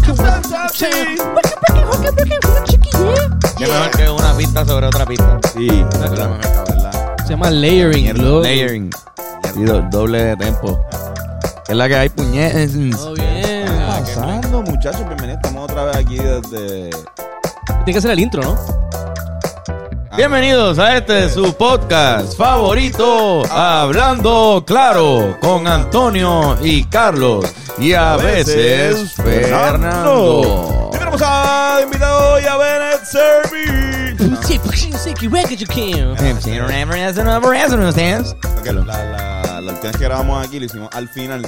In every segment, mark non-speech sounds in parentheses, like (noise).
que para. Qué mejor que una pista sobre otra pista. Sí, es la mejor que ¿verdad? Se llama layering. Layering. Y do- doble de tempo. Es la que hay puñetes. Todo bien. ¿Qué está pasando, muchachos? Bienvenidos. Estamos otra vez aquí desde... Tiene que ser el intro, ¿no? Bienvenidos a este su podcast favorito, Hablando Claro, con Antonio y Carlos. Y a veces Fernando. Tenemos a invitado hoy a Bennett Servi. Porque la, la, la última vez que grabamos aquí lo hicimos al final.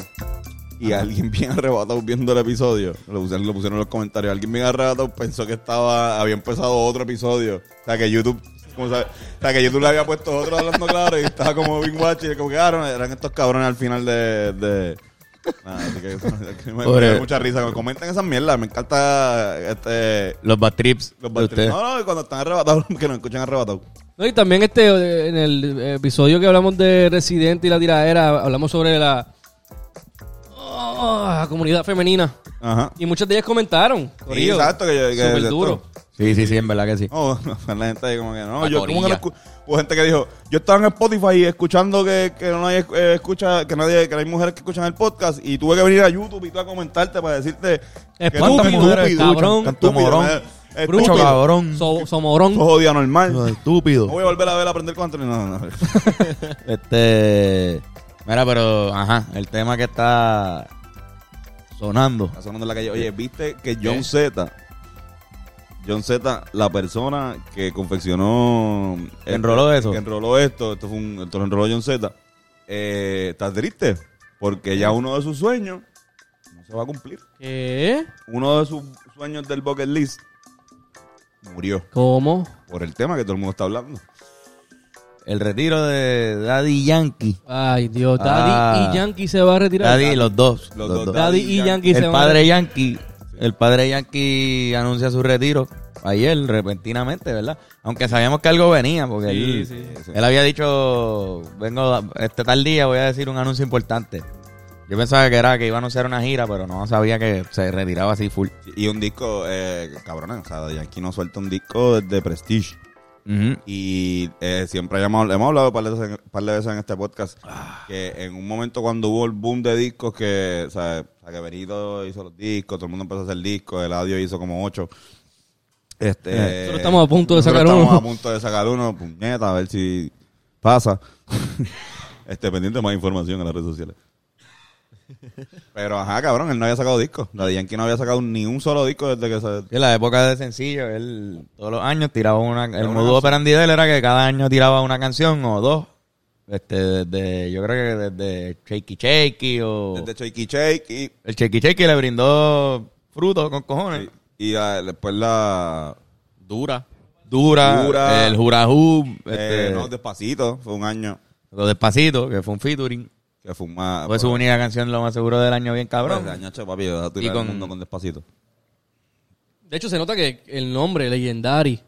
Y alguien bien arrebatado viendo el episodio, lo pusieron, lo pusieron en los comentarios, alguien bien arrebatado pensó que estaba, había empezado otro episodio. O sea que YouTube, como sabe, o sea que YouTube le había puesto otro hablando claro y estaba como Bing Watch y como que ah, no, eran estos cabrones al final de, de nada, así que, que me, me da mucha risa. Comenten esas mierdas, me encanta este Los bad trips los de bad ustedes. trips. No, no, cuando están arrebatados, (laughs) que nos escuchan arrebatados. No, y también este, en el episodio que hablamos de Residente y la tiradera, hablamos sobre la oh, comunidad femenina. Ajá. Y muchas de ellas comentaron. Sí, exacto, que, que Súper que duro. Sí, sí, sí, en verdad que sí. No, (laughs) no, la gente ahí como que no, La yo como que no Hubo gente que dijo, yo estaba en Spotify escuchando que, que no nadie eh, escucha, que nadie, que no hay mujeres que escuchan el podcast y tuve que venir a YouTube y tú a comentarte para decirte que Estúpido, eres mujeres cabrón, tan estúpido, morón. eh, estúpido, cabrón. So- somorón. sos odio anormal. No Estúpido. voy a volver a ver a aprender con Antonio. No, no, no. (laughs) Este. Mira, pero, ajá, el tema que está sonando. Está sonando en la calle. Oye, ¿viste que John Z, John Z, la persona que confeccionó... ¿Que enroló eso? Que enroló esto, esto, fue un, esto lo enroló John Z, eh, está triste porque ya uno de sus sueños no se va a cumplir. ¿Qué? Uno de sus sueños del bucket list murió ¿Cómo? por el tema que todo el mundo está hablando. El retiro de Daddy Yankee. Ay, Dios. Daddy Ah. y Yankee se va a retirar. Daddy, los dos. Los los dos, Daddy y Yankee se El van padre a... Yankee, el padre Yankee anuncia su retiro ayer, repentinamente, ¿verdad? Aunque sabíamos que algo venía, porque él, sí. él había dicho, vengo a- este tal día, voy a decir un anuncio importante. Yo pensaba que era que iba a anunciar una gira, pero no sabía que se retiraba así full. Y un disco, eh, cabrón, o sea, Yankee no suelta un disco de Prestige. Y eh, siempre hemos, hemos hablado un par de, veces, un par de veces en este podcast que en un momento cuando hubo el boom de discos que, o sea, que Benito hizo los discos, todo el mundo empezó a hacer discos, el audio hizo como ocho. Este, Nosotros estamos a punto de sacar estamos uno. a punto de sacar uno, puñeta, a ver si pasa. (laughs) este, pendiente de más información en las redes sociales. Pero ajá, cabrón, él no había sacado discos. La de Yankee no había sacado ni un solo disco desde que se... En la época de sencillo, él todos los años tiraba una. El modo operandi de él era que cada año tiraba una canción o dos. Este, desde, yo creo que desde Shaky Shaky o. Desde Shakey Shake y El Shaky Shaky le brindó frutos con cojones. Y ah, después la. Dura. Dura, Dura. el Jurajú, eh, este, no, despacito. Fue un año lo despacito, que fue un featuring. que fue más. Fue su única canción, lo más seguro del año, bien cabrón. Año, che, papi, tirar Y el con- mundo con despacito. De hecho, se nota que el nombre, Legendary,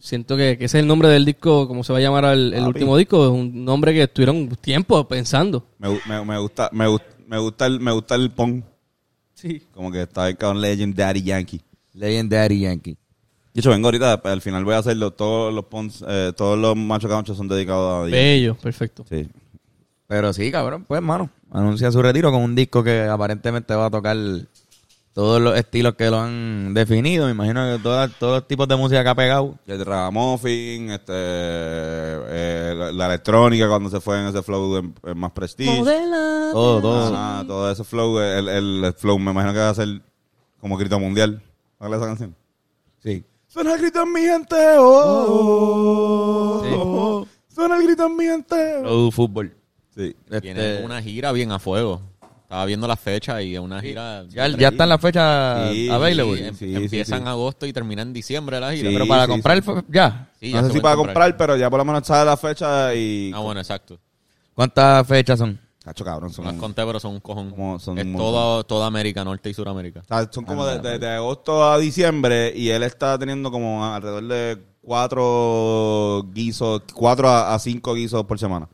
siento que, que ese es el nombre del disco, como se va a llamar el, el último disco, es un nombre que estuvieron tiempo pensando. Me, me, me gusta, me, me gusta el, me gusta el punk. Sí. Como que está el cabrón Legendary Yankee. Legendary Yankee. De hecho, vengo ahorita, al final voy a hacerlo. Todos los punks, eh, todos los machos cauchos son dedicados a Yankee. Bello, perfecto. Sí. Pero sí, cabrón, pues, mano, anuncia su retiro con un disco que aparentemente va a tocar todos los estilos que lo han definido. Me imagino que todas- todos los tipos de música que ha pegado. El ragamuffin, este, eh, la, la electrónica cuando se fue en ese flow de, de más prestige. Todo, todo. Ajá, todo ese flow, el, el, flow me imagino que va a ser como grito mundial. ¿Cuál esa canción? Sí. Suena el grito en mi gente, oh, Sí. oh, Suena el grito en mi gente. oh. Fútbol. Sí. Tiene Este, una gira bien a fuego. Estaba viendo la fecha y es una gira. ya, ya está en la fecha Sí, available. Sí, em- sí, empieza sí, en agosto y termina en diciembre la gira. Sí. Pero para sí, comprar ya. Sí, ya no sé si para comprar, pero ya por lo menos sabe la fecha y... Ah, bueno, exacto. ¿Cuántas fechas son? Cacho, cabrón, son, No las conté, pero son un cojón. Como son es un todo, toda América, Norte y Suramérica. o sea, son como de, de- de agosto a diciembre y él está teniendo como alrededor de cuatro guisos, cuatro a, a cinco guisos por semana.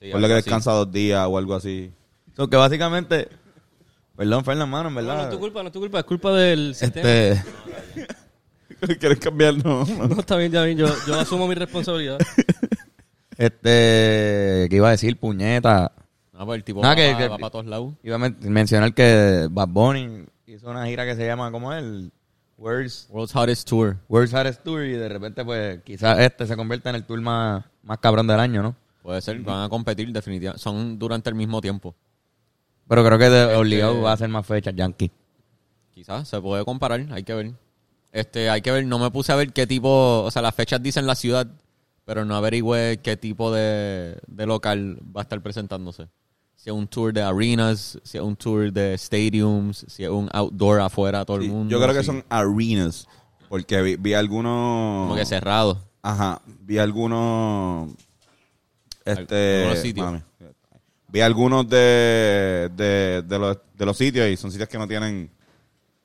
Sí, Por lo que así. descansa dos días o algo así. So que básicamente. Perdón, Fernando, mano, en No, no verdad. es tu culpa, no es tu culpa, es culpa del sistema. este. (laughs) ¿Quieres cambiar? No, (laughs) No, está bien, está bien, yo, yo asumo mi responsabilidad. (laughs) Este. ¿Qué iba a decir? Puñeta. No, pues el tipo Nada, va, que- pa- que- va para todos lados. Iba a men- mencionar que Bad Bunny hizo una gira que se llama, ¿cómo es? El World's, World's Hottest Tour. World's Hardest Tour y de repente, pues, quizás este se convierta en el tour más, más cabrón del año, ¿no? Puede ser, van a competir definitivamente. Son durante el mismo tiempo. Pero creo que de obligado va a ser más fechas, Yankee. Quizás se puede comparar, hay que ver. Este, hay que ver, no me puse a ver qué tipo, o sea, las fechas dicen la ciudad, pero no averigüé qué tipo de, de local va a estar presentándose. Si es un tour de arenas, si es un tour de stadiums, si es un outdoor afuera todo el mundo. yo creo que sí. son arenas. Porque vi, vi algunos. como que cerrado. Ajá, vi algunos. Este. Algunos sitios. mami. Vi algunos de, de, de, los, de los sitios y son sitios que no tienen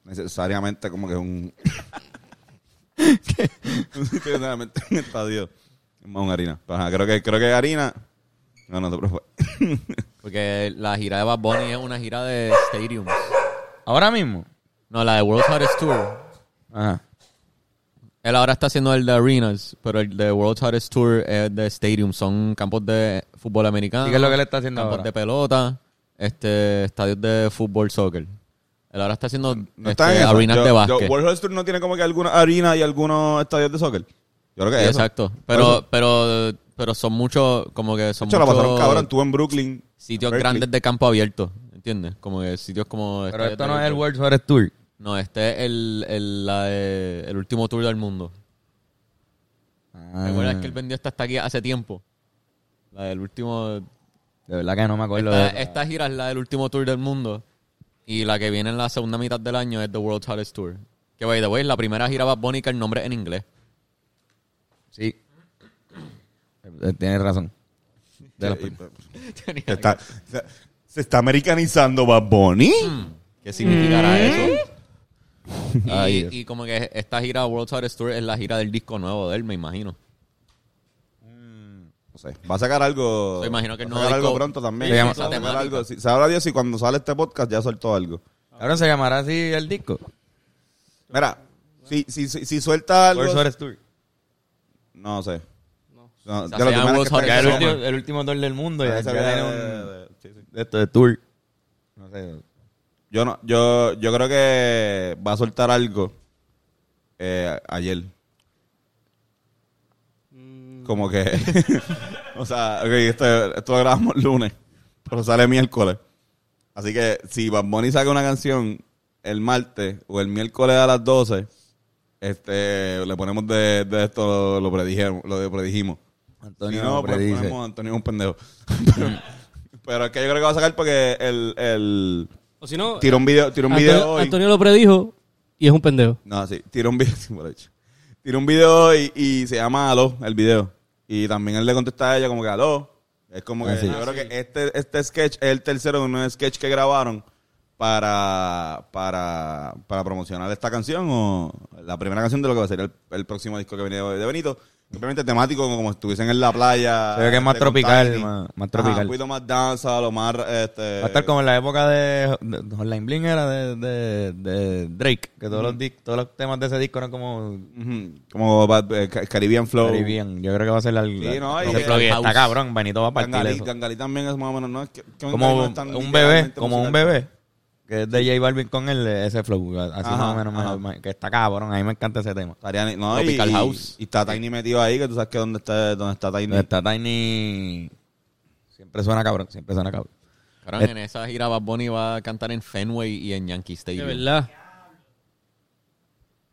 necesariamente como que un. (laughs) un sitio necesariamente un estadio. Es más una harina. Ajá, creo que, creo que harina. No, no te preocupes. (laughs) Porque la gira de Bad Bunny es una gira de stadiums. Ahora mismo. No, la de World's Hottest Tour. Ajá. Él ahora está haciendo el de arenas, pero el de World's Hottest Tour es de stadiums. Son campos de fútbol americano. ¿Y qué es lo que él está haciendo Campos ahora? de pelota, este, estadios de fútbol, soccer. Él ahora está haciendo No este, está en eso. arenas Yo- de yo- básquet. World Health Tour no tiene como que alguna harina y algunos estadios de soccer. Yo creo que Sí, es eso. exacto. Pero, eso. pero, pero son muchos, como que son De hecho, la pasaron muchos cabrón. Tú en Brooklyn. sitios Berkeley. grandes de campo abierto. ¿Entiendes? Como que sitios como... Pero estadios esto de no es el béisbol. Hardest Tour. No, este es el, el, la de- el último tour del mundo. Ah, ¿Recuerdas que él vendió esta hasta aquí hace tiempo? La del último... De verdad que no me acuerdo Esta, de esta gira es la del último tour del mundo. Y la que viene en la segunda mitad del año es The World's Hottest Tour. Que, by the way, la primera gira Bad Bunny que el nombre es en inglés. Sí. Eh, Tienes razón. De las (laughs) Se está, se, se está americanizando Bad Bunny. ¿Qué significará eso? (laughs) Y, Ay, y como que esta gira World's Hottest Tour es la gira del disco nuevo de él, me imagino. No sé. Va a sacar algo. Imagino que el va a sacar algo pronto también. Algo. Si, sabrá Dios si cuando sale este podcast ya soltó algo. Ahora se llamará así el disco. Mira, si, si, si, si suelta algo. Hardest Tour. No sé. No, O sea, se está- el, último, el último tour del mundo. Ya, Ah, ya esa tiene de- un... de- sí, sí. de esto de tour. No sé. Yo no, yo, yo creo que va a soltar algo eh, ayer. Como que, (laughs) o sea, ok, esto, esto lo grabamos lunes, pero sale miércoles. Así que si Bad Bunny saca una canción el martes o el miércoles a las 12, este, le ponemos de, de esto, lo predijimos, lo predijimos. Antonio si no, pues ponemos a Antonio es un pendejo. (laughs) pero, pero es que yo creo que va a sacar porque el, el O si no, tiró un video, tiró un Antonio, video hoy. Antonio lo predijo y es un pendejo. No, sí, tiró un video, (laughs) sí. Tiró un video y, y se llama Aló, el video. Y también él le contesta a ella como que Aló. Es como que Ah, sí. yo creo que este, este sketch es el tercero de un sketch que grabaron para, para, para promocionar esta canción o la primera canción de lo que va a ser el, el próximo disco que viene de Benito. Obviamente temático como si estuviesen en la playa. Se ve que es más tropical, más- más Ajá, tropical. un poquito más danza, lo más... Este, Va a estar como en la época de, de Hotline Bling era de, de, de Drake, que todos, los dis- todos los temas de ese disco eran como como eh, Ca- Caribbean Flow. Caribbean. Yo creo que va a ser la, Sí, no, y flow y está cabrón, Benito va a partir Gangalí, eso. Gangalí también es más o menos, ¿no? Es que- que no Como un bebé, como un bebé, que es de J Balvin con él, ese flow, así Ajá, más o menos, ajá. me- me- que está cabrón, a mí me encanta ese tema. Estaría no, y, Tropical y- House. Y está Tiny metido ahí, que tú sabes que donde está, donde está Tiny. Donde está Tiny, siempre suena cabrón, siempre suena cabrón. Cabrón, en esa gira Bad Bunny va a cantar en Fenway y en Yankee De Stadium. verdad.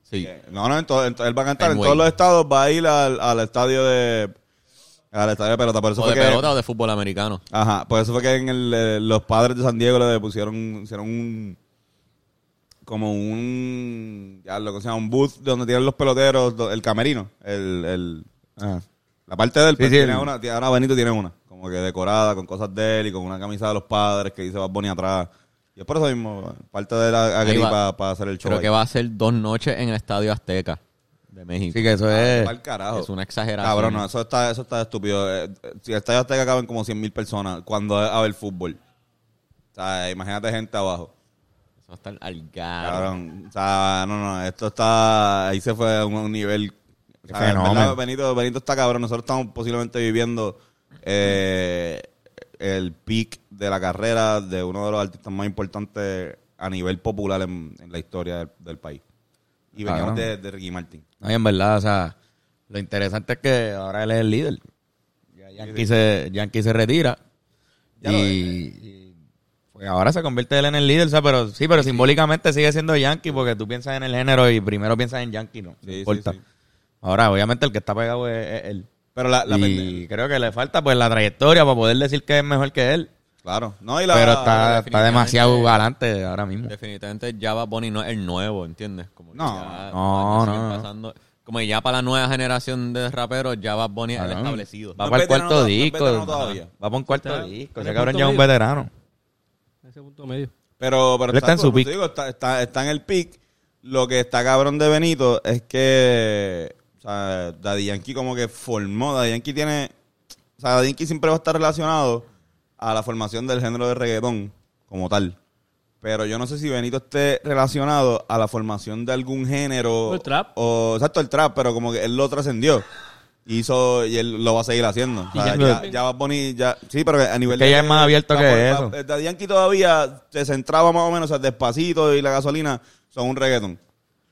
Sí. No, no, en todo- en todo- él va a cantar en todos los estados, va a ir al, al estadio de al estadio de pelota. Por eso O fue de que, pelota o de fútbol americano. Ajá, por eso fue que en el, eh, los padres de San Diego le pusieron, hicieron un como un ya lo que se llama un booth donde tienen los peloteros, do- el camerino, el, el Ah. la parte del Sí, pues, sí, tiene el- una, ahora Benito tiene una, como que decorada con cosas de él y con una camisa de los padres que dice Bad Bunny atrás. Y es por eso mismo, parte de la Ahí va. para hacer el show. Creo ahí. que va a ser dos noches en el Estadio Azteca de México. Sí, que eso es. carajo. Es una exageración. Cabrón, no, eso está, eso está estúpido. Eh, Si estadio Azteca caben como 100 mil personas cuando a ver fútbol. O sea, imagínate gente abajo. Eso estar al. Cabrón. O sea, no, no, esto está. Ahí se fue a un, nivel. o sea, verdad, Benito, Benito está cabrón. Nosotros estamos posiblemente viviendo eh, el peak de la carrera de uno de los artistas más importantes a nivel popular en, en la historia del, del país. Y veníamos de, de Ricky Martin. No, y en verdad, o sea, lo interesante es que ahora él es el líder. Ya Yankee, Se, Yankee se retira. Ya y, pues ahora se convierte él en el líder, o sea, pero sí, pero simbólicamente sigue siendo Yankee porque tú piensas en el género y primero piensas en Yankee, no, no Sí, sí, importa. sí. Ahora, obviamente, el que está pegado es, es él. Pero la, la y creo que le falta pues la trayectoria para poder decir que es mejor que él. Claro. No, y la, pero está, está demasiado galante ahora mismo. Definitivamente ya Bad Bunny no es el nuevo, ¿entiendes? Como No, ya no, no, pasando. Como ya para la nueva generación de raperos ya Bad Bunny es el establecido. Va No para el cuarto disco. Va para un cuarto Está disco. en Ese el cabrón ya es un veterano. Ese punto medio. Pero, pero está en su digo, está, está, está en el pick. Lo que está cabrón de Benito es que o sea, Daddy Yankee como que formó. Daddy Yankee tiene. O sea, Daddy Yankee siempre va a estar relacionado a la formación del género de reggaetón como tal. Pero yo no sé si Benito esté relacionado a la formación de algún género. O el trap. O, exacto, el trap, pero como que él lo trascendió. Hizo, y él lo va a seguir haciendo. O sea, Y ya, ya- ya Bad Bunny, ya, sí, pero a nivel que ya es más abierto la- que la- eso. la- Daddy Yankee todavía se centraba más o menos, o sea, Despacito y La Gasolina son un reggaetón.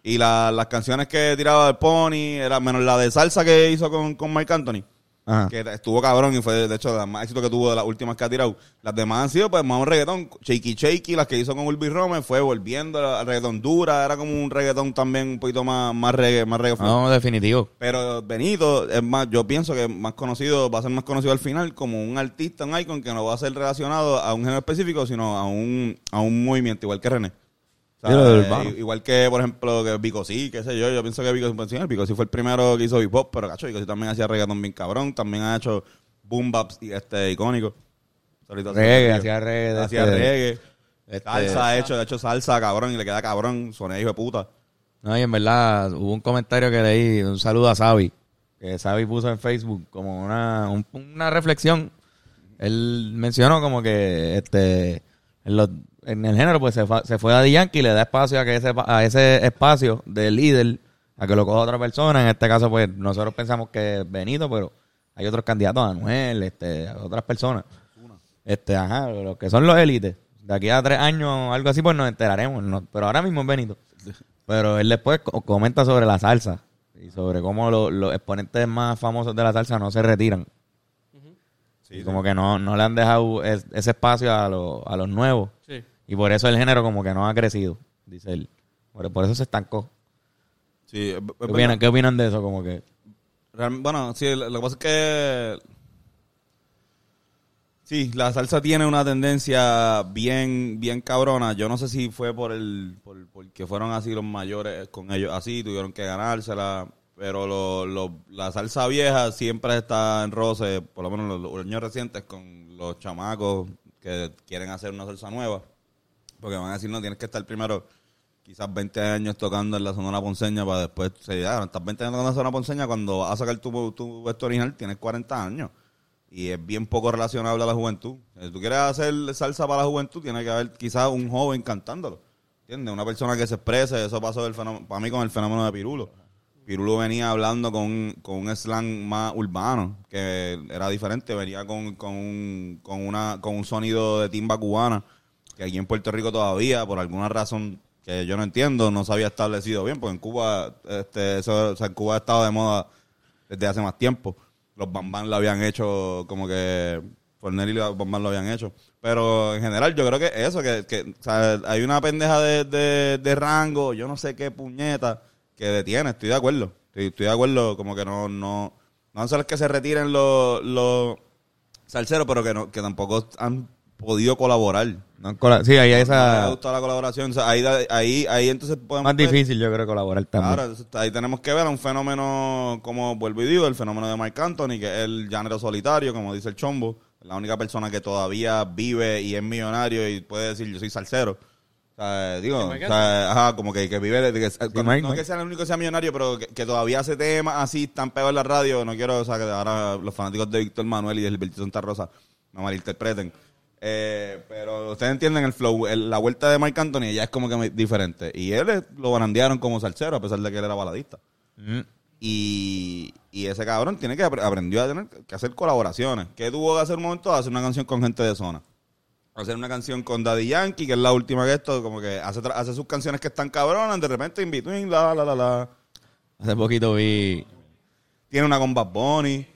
Y la- las canciones que tiraba el Pony, era menos la de salsa que hizo con, con Marc Anthony, Ajá. que estuvo cabrón y fue, de hecho, de las más éxito que tuvo de las últimas que ha tirado. Las demás han sido, pues, más un reggaetón. Shaky Shaky, las que hizo con Ulby Rome, fue volviendo al reggaetón dura, era como un reggaetón también un poquito más, más reggae, más reggae. No, definitivo. Pero Benito es más, yo pienso que más conocido, va a ser más conocido al final como un artista, un icon que no va a ser relacionado a un género específico, sino a un, a un movimiento, igual que René. Eh, igual que, por ejemplo, que Vico sí, qué sé yo, yo pienso que Vico sí, Vico sí fue el primero que hizo hip hop, pero cacho, Vico sí también hacía reggaeton bien cabrón, también ha hecho boom baps y este icónico. Hace Reggae, hacía reggae Hacía este- reggae. este- salsa ha hecho, ha hecho salsa, cabrón, y le queda cabrón, soné hijo de puta. No, y en verdad hubo un comentario que leí, un saludo a Xavi, que Xavi puso en Facebook como una, un- una reflexión. Él mencionó como que este en, los- en el género pues se, fa- se fue a Daddy Yankee y le da espacio a que ese, a ese espacio de líder a que lo coja otra persona. En este caso pues nosotros pensamos que es Benito, pero hay otros candidatos, Anuel, este, otras personas. Este, ajá, los que son los élites. De aquí a tres años, algo así, pues nos enteraremos. ¿no? Pero ahora mismo es Benito. Pero él después co- comenta sobre la salsa y sobre cómo lo- los exponentes más famosos de la salsa no se retiran. Sí, y como que no, no le han dejado es- ese espacio a, los- a los nuevos. Y por eso el género como que no ha crecido, dice él. Por, por eso se estancó. Sí, ¿Qué opinan, ¿Qué opinan de eso? Como que... Real- bueno, sí, lo lo que pasa es que. Sí, la salsa tiene una tendencia bien, bien cabrona. Yo no sé si fue por el, por, porque fueron así los mayores con ellos así, tuvieron que ganársela. Pero lo, lo- la salsa vieja siempre está en roce, por lo menos los, los años recientes, con los chamacos que quieren hacer una salsa nueva. Porque van a decir, no, tienes que estar primero quizás 20 años tocando en la Sonora Ponceña para después, se ya, estás 20 años tocando en la Sonora Ponceña, cuando vas a sacar tu, tu original tienes 40 años. Y es bien poco relacionable a la juventud. Si tú quieres hacer salsa para la juventud, tiene que haber quizás un joven cantándolo. ¿Entiendes? Una persona que se exprese, eso pasó del fenómeno, para mí con el fenómeno de Pirulo. Pirulo venía hablando con, con un slang más urbano, que era diferente, venía con, con, con, una, con un sonido de timba cubana, que aquí en Puerto Rico todavía, por alguna razón que yo no entiendo, no se había establecido bien, porque en Cuba, este, eso, en Cuba ha estado de moda desde hace más tiempo. Los Bambán lo habían hecho como que Fornelli y los Bambán lo habían hecho. Pero en general yo creo que eso, que, que hay una pendeja de, de, de rango, yo no sé qué puñeta, que detiene, estoy de acuerdo. Estoy, estoy de acuerdo, como que no, no, no son los que se retiren los, los salseros, pero que no, que tampoco han podido colaborar. No sí, ahí hay No me ha esa... gustado la colaboración. O sea, ahí, ahí, ahí entonces podemos Más ver- difícil yo creo colaborar también. Claro, entonces, ahí tenemos que ver un fenómeno, como vuelvo y digo, el fenómeno de Marc Anthony, que es el género solitario, como dice el chombo, la única persona que todavía vive y es millonario y puede decir yo soy salsero. O sea, digo, o sea, ajá, como que, que vive de que, Mike, no Mike. que sea el único que sea millonario, pero que, que todavía hace temas así tan pegados en la radio. No quiero, o sea, que ahora los fanáticos de Víctor Manuel y de Gilberto Santa Rosa me malinterpreten. Eh, pero ustedes entienden el flow, el- la vuelta de Marc Anthony ya es como que diferente. Y él lo barandearon como salsero a pesar de que él era baladista. Mm. Y, y ese cabrón tiene que apre- aprendió a tener que hacer colaboraciones. ¿Qué tuvo que hacer un momento? Hacer una canción con gente de zona. Hacer una canción con Daddy Yankee, que es la última que esto, como que hace, hace sus canciones que están cabronas, de repente in between, la, la, la, la. Hace poquito vi. Tiene una con Bad Bunny.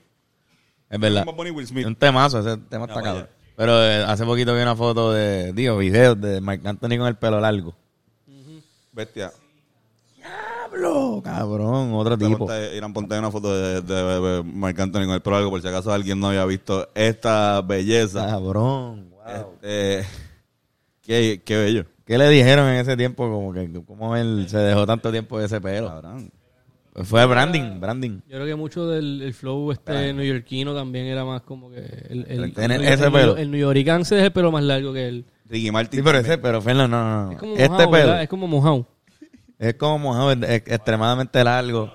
Es verdad. Bad Bunny Will Smith. Un temazo, ese tema está cabrón. Pero eh, hace poquito vi una foto de, digo, videos de Marc Anthony con el pelo largo. Bestia. Diablo, cabrón, otro tipo. Ponte- Irán, ponte una foto de, de, de Marc Anthony con el pelo largo, por si acaso alguien no había visto esta belleza. Cabrón, wow. Este, qué, qué bello. ¿Qué le dijeron en ese tiempo? Como que, cómo él se dejó tanto tiempo de ese pelo. Cabrón. Fue branding, branding. Yo creo que mucho del el flow este neoyorquino también era más como que el, el, Tener el- ese el- pelo. el se deja el pelo más largo que él. Ricky Martin. Sí, pero ese, pero Fernan, no, no, no. Es como Este mojado, pelo ¿verdad? Es como mojado. es como mojado, es, es extremadamente largo.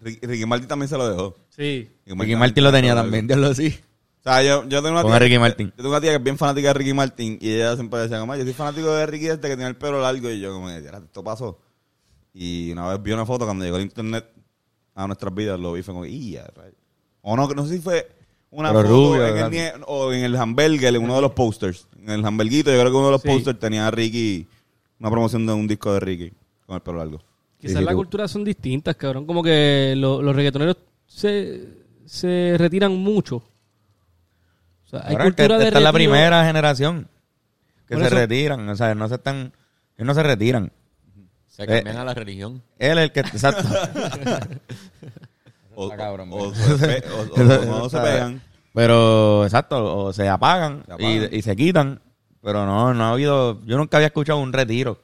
Ricky, Ricky Martin también se lo dejó. Sí. Ricky Martin lo tenía también, Dios lo sí. O sea, yo, yo tengo una Con Ricky Martin. Yo tengo una tía que es bien fanática de Ricky Martin y ella siempre decía, como, yo soy fanático de Ricky este que tiene el pelo largo y yo como, "Mira, esto pasó. Y una vez vi una foto cuando llegó el internet a nuestras vidas, lo vi y fue como, "Ya, rayos". O no, no sé si fue una Pero foto rubio, en el, ¿verdad? nie- o en el hamburger, en uno de los posters. En el hamburguito, yo creo que uno de los Sí. posters tenía a Ricky, una promoción de un disco de Ricky con el pelo largo. Quizás sí, las culturas son distintas, cabrón. Como que lo- los reggaetoneros se, se retiran mucho. O sea, hay Ahora es que cultura de esta es la primera generación que se eso- retiran. O sea, no se están, ellos no se retiran. Se Eh, cambian a la religión. Él es el que, exacto. (laughs) O, cabrón, o, o se, pe- o- o- o no se pegan. Pero, exacto, o se apagan, Se apagan. Y, y se quitan. Pero no, no ha habido, yo nunca había escuchado un retiro.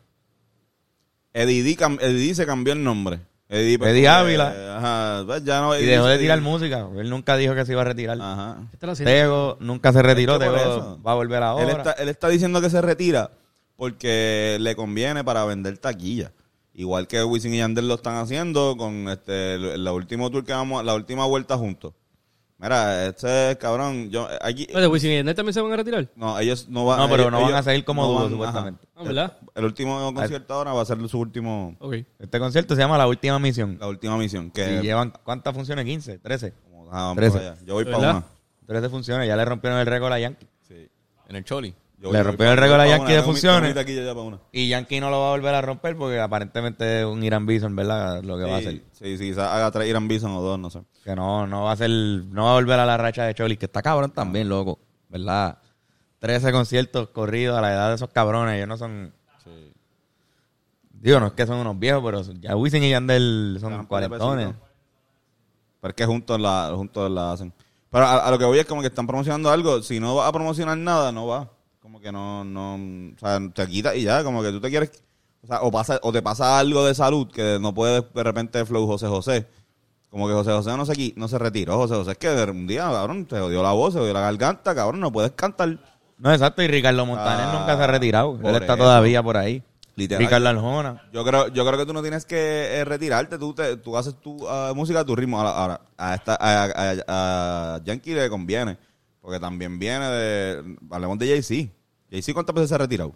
Eddie Eddie se cambió el nombre. Eddie, pues, Eddie Ávila. Ajá, pues, ya no, Y dejó de tirar música. Él nunca dijo que se iba a retirar. Ajá. ¿Qué están haciendo? Tego nunca se retiró, Es que por Tego eso. va a volver ahora. Él está, él está diciendo que se retira porque le conviene para vender taquilla. Igual que Wisin y Yandel lo están haciendo con este el- la última tour que vamos, la última vuelta juntos. Mira, este cabrón, yo aquí Espérate, Wisin y Yandel también se van a retirar. no, ellos no van No, pero ellos- no van a seguir como no dúo, van- supuestamente. Ah, ¿verdad? El último concierto ahora va a ser su último Ok. Este concierto se llama La Última Misión. la última misión que Y llevan, ¿cuántas funciones? 15, 13. como, ah, vamos Trece. para allá. Yo voy para una. 13 funciones. Ya le rompieron el récord a Yankee. Sí. En el Choli. Yo Le rompieron el récord a Yankee de funciones. Y Yankee no lo va a volver a romper porque aparentemente es un Irán Bison, ¿verdad? Lo que va a hacer. Sí, sí, sí, haga tres Irán Bison o dos, no sé. Que no, no va a ser, no va a volver a la racha de Choli, que está cabrón también, loco. ¿Verdad? 13 conciertos corridos a la edad de esos cabrones. Ellos no son. Digo, no es que son unos viejos, pero ya Wisin y Yandel son cuarentones. Pero es que juntos la, juntos la hacen. Pero a, a lo que voy es como que están promocionando algo. Si no va a promocionar nada, no va. Como que no, no, o sea, te quita y ya, como que tú te quieres, o sea, o pasa, o te pasa algo de salud que no puedes de repente flow José José. Como que José José no se, no se retiró. José José es que un día, cabrón, te jodió la voz, se jodió la garganta, cabrón, no puedes cantar. No, exacto. Y Ricardo Montaner Ah, nunca se ha retirado. Él está eso. todavía por ahí. Literal. Ricardo Arjona. Yo creo, yo creo que tú no tienes que eh, retirarte, tú, te, tú haces tu ah, música a tu ritmo. Ahora, ahora, a, esta, a, a- a Yankee le conviene, porque también viene de, hablemos de Jay-Z. Jay-Z cuántas veces se ha retirado.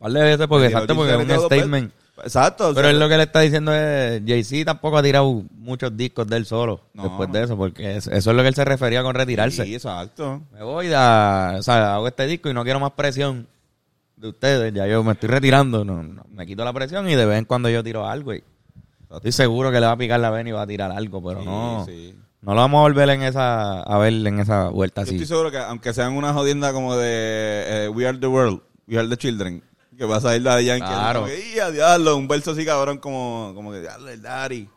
De veces porque, exacto, porque es un statement. Exacto. Pero él lo que le está diciendo es, Jay-Z tampoco ha tirado muchos discos de él solo No. después de eso, porque es- eso es lo que él se refería con retirarse. Sí, exacto. Me voy a, o sea, hago este disco y no quiero más presión de ustedes, ya yo me estoy retirando, no, no, me quito la presión y de vez en cuando yo tiro algo y estoy seguro que le va a picar la vena y va a tirar algo, pero Sí, no, sí. No lo vamos a volver en esa, a ver en esa vuelta Yo así. estoy seguro que aunque sean una jodienda como de eh, We Are the World, We Are the Children, que vas a ir la de Yankee. Claro. Como que, "Y a diablo", un verso así cabrón como, como que diablo, el daddy.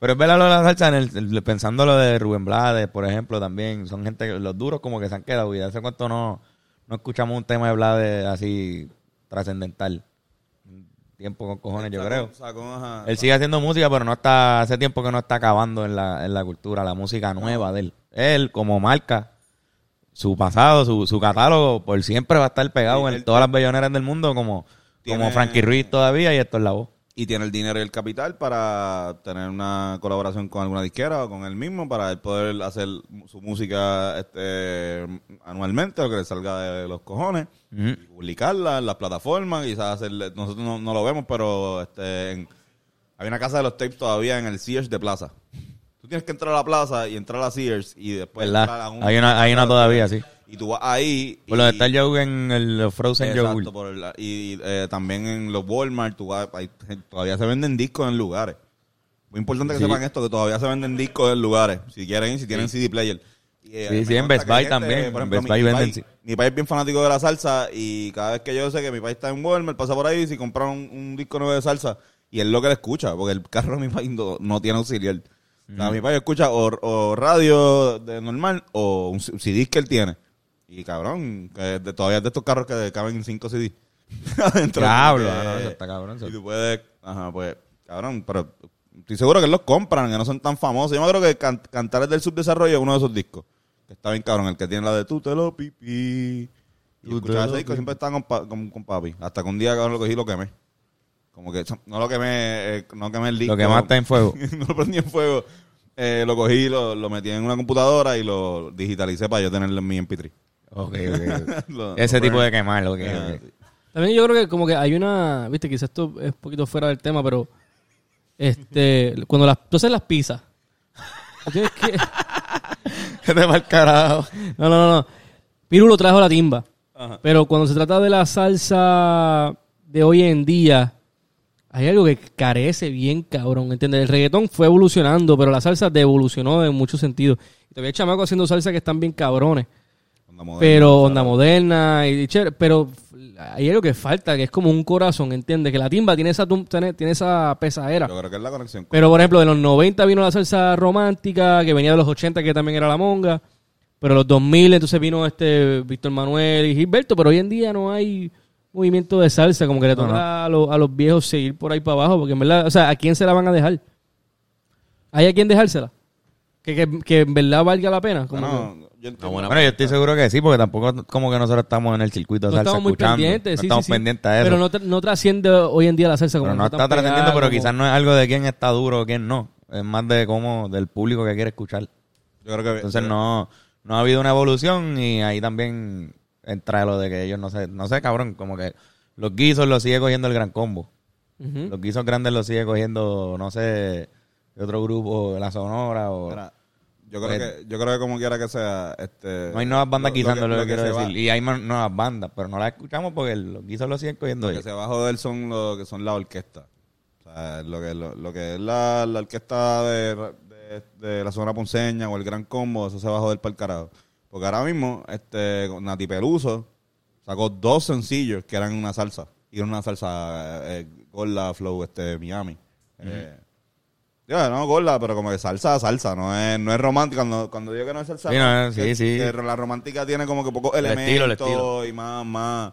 Pero es verdad lo de la salsa, en el, el- pensando lo de Rubén Blades, por ejemplo, también, son gente, que- los duros como que se han quedado y hace cuánto no, no escuchamos un tema de Blades así trascendental. Tiempo con cojones, yo creo. sacó, ajá. Él sigue haciendo música, pero no está, hace tiempo que no está acabando en la, en la cultura, la música nueva de él. Él, como marca, su pasado, su, su catálogo, por siempre va a estar pegado Sí, en él- todas las belloneras del mundo como, Tiene- como Frankie Ruiz todavía y esto es la voz. Y tiene el dinero y el capital para tener una colaboración con alguna disquera o con él mismo para él poder hacer su música este, anualmente, lo que le salga de los cojones, y publicarla en las plataformas, quizás hacerle, nosotros no, no lo vemos, pero este, en- hay una casa de los tapes todavía en el Sears de Plaza. Tú tienes que entrar a la plaza y entrar a Sears y después entrar a un- Hay una, hay una todavía, sí. Y tú vas ahí. Por lo de estar Joe en el Frozen Exacto, Yogurt. por el- y eh, también en los Walmart tú vas- todavía se venden discos en lugares. Muy importante que Sí. sepan esto, que todavía se venden discos en lugares. Si quieren, si tienen CD player. Y, eh, Sí, sí, en Best Buy también. por En ejemplo, Best mi- Buy mi venden, país- sí. Mi país es bien fanático de la salsa y cada vez que yo sé que mi país está en Walmart, pasa por ahí y si compran un, un disco nuevo de salsa y es lo que le escucha, porque el carro de mi país no, no tiene auxiliar. O sea, mi país escucha o, o radio de normal o un CD que él tiene. Y cabrón, que de, todavía es de estos carros que caben en 5 CD. (laughs) Adentro. Diablo, ah, no, eso está cabrón, eso. Y tú puedes, ajá, pues, cabrón, pero estoy seguro que los compran, que no son tan famosos. Yo me acuerdo que Can- Cantares del Subdesarrollo es uno de esos discos. Que está bien cabrón, el que tiene la de tú te lo pipí. Y Tú te escuchaba lo ese disco siempre estaba con, pa- con, con papi. Hasta que un día cabrón lo cogí y lo quemé. Como que no lo quemé, eh, no quemé el disco. Lo que mata en fuego. (laughs) no lo prendí en fuego. Eh, lo cogí, lo, lo metí en una computadora y lo digitalicé para yo tenerlo en mi MP3. Ok, ok. (laughs) Lo- Ese lo tipo de quemar, Ah. También yo creo que como que hay una, viste, quizás esto es un poquito fuera del tema, pero este, cuando las, tú haces las pizzas, tú tienes que, ¿Qué te va el carajo? no, no, no, no, Pirulo trajo la timba, Ajá. pero cuando se trata de la salsa de hoy en día, hay algo que carece bien cabrón, ¿entiendes? El reggaetón fue evolucionando, pero la salsa devolucionó en muchos sentidos. Y todavía hay chamacos haciendo salsa que están bien cabrones. Onda moderna, pero ¿sabes? onda moderna y chévere, pero hay algo que falta, que es como un corazón, ¿entiendes? Que la timba tiene esa tiene, tiene esa pesadera. Yo creo que es la conexión. Pero por ejemplo, de los 90 vino la salsa romántica, que venía de los 80 que también era la monga, pero los 2000 entonces vino este Víctor Manuel y Gilberto, pero hoy en día no hay movimiento de salsa, como que le No, toca a, los, a los viejos seguir por ahí para abajo, porque en verdad, o sea, ¿a quién se la van a dejar? ¿Hay a quién dejársela? Que, que, que en verdad valga la pena. Como que- Bueno, yo Bueno, yo estoy seguro que sí, porque tampoco como que nosotros estamos en el circuito de no salsa estamos muy escuchando. pendientes, no sí, estamos sí, sí. pendientes a eso. Pero no, tra- no trasciende hoy en día la salsa como Pero no está trascendiendo, pero como- quizás no es algo de quién está duro o quién no. Es más de cómo, del público que quiere escuchar. Yo creo que Entonces no, no ha habido una evolución y ahí también entra lo de que ellos no sé, no sé, cabrón, como que los guisos los sigue cogiendo el gran combo. Los guisos grandes los sigue cogiendo, no sé, de otro grupo, la Sonora o... yo creo que yo creo que como quiera que sea este no hay nuevas bandas lo- guisando, lo, lo que quiero va- decir. Y hay más nuevas bandas, pero no las escuchamos porque los guisos los siguen cogiendo lo que se va a joder son lo que son la orquesta. O sea, lo que lo, lo que es la, la orquesta de, de, de la zona ponceña o el Gran Combo, eso se va a joder para el carajo. Porque ahora mismo este Nati Peluso sacó dos sencillos que eran una salsa. Y era una salsa eh, Gorda Flow este Miami. Eh, ya, no Gorda, pero como que salsa, salsa, no es, no es romántica. Cuando, cuando digo que no es salsa, Sí, no, que- sí, sí. que la romántica tiene como que pocos El elementos estilo, el estilo. y más, más,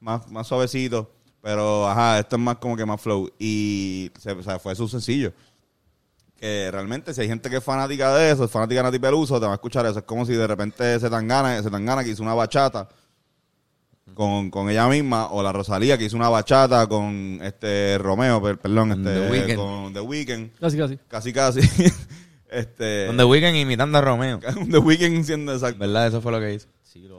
más, más suavecito. Pero, ajá, esto es más como que más flow. Y se, o sea, fue su sencillo. Que realmente, si hay gente que es fanática de eso, es fanática de Nati Peluso, te va a escuchar eso. Es como si de repente se tan gana, se tan gana que hizo una bachata con, con ella misma, o la Rosalía que hizo una bachata con este Romeo, per- perdón, Con este, The Weeknd. con The Weeknd. Casi, casi. Casi, casi. (laughs) este, Donde Weekend imitando a Romeo. (laughs) The Weeknd siendo exacto. ¿Verdad? Eso fue lo que hizo.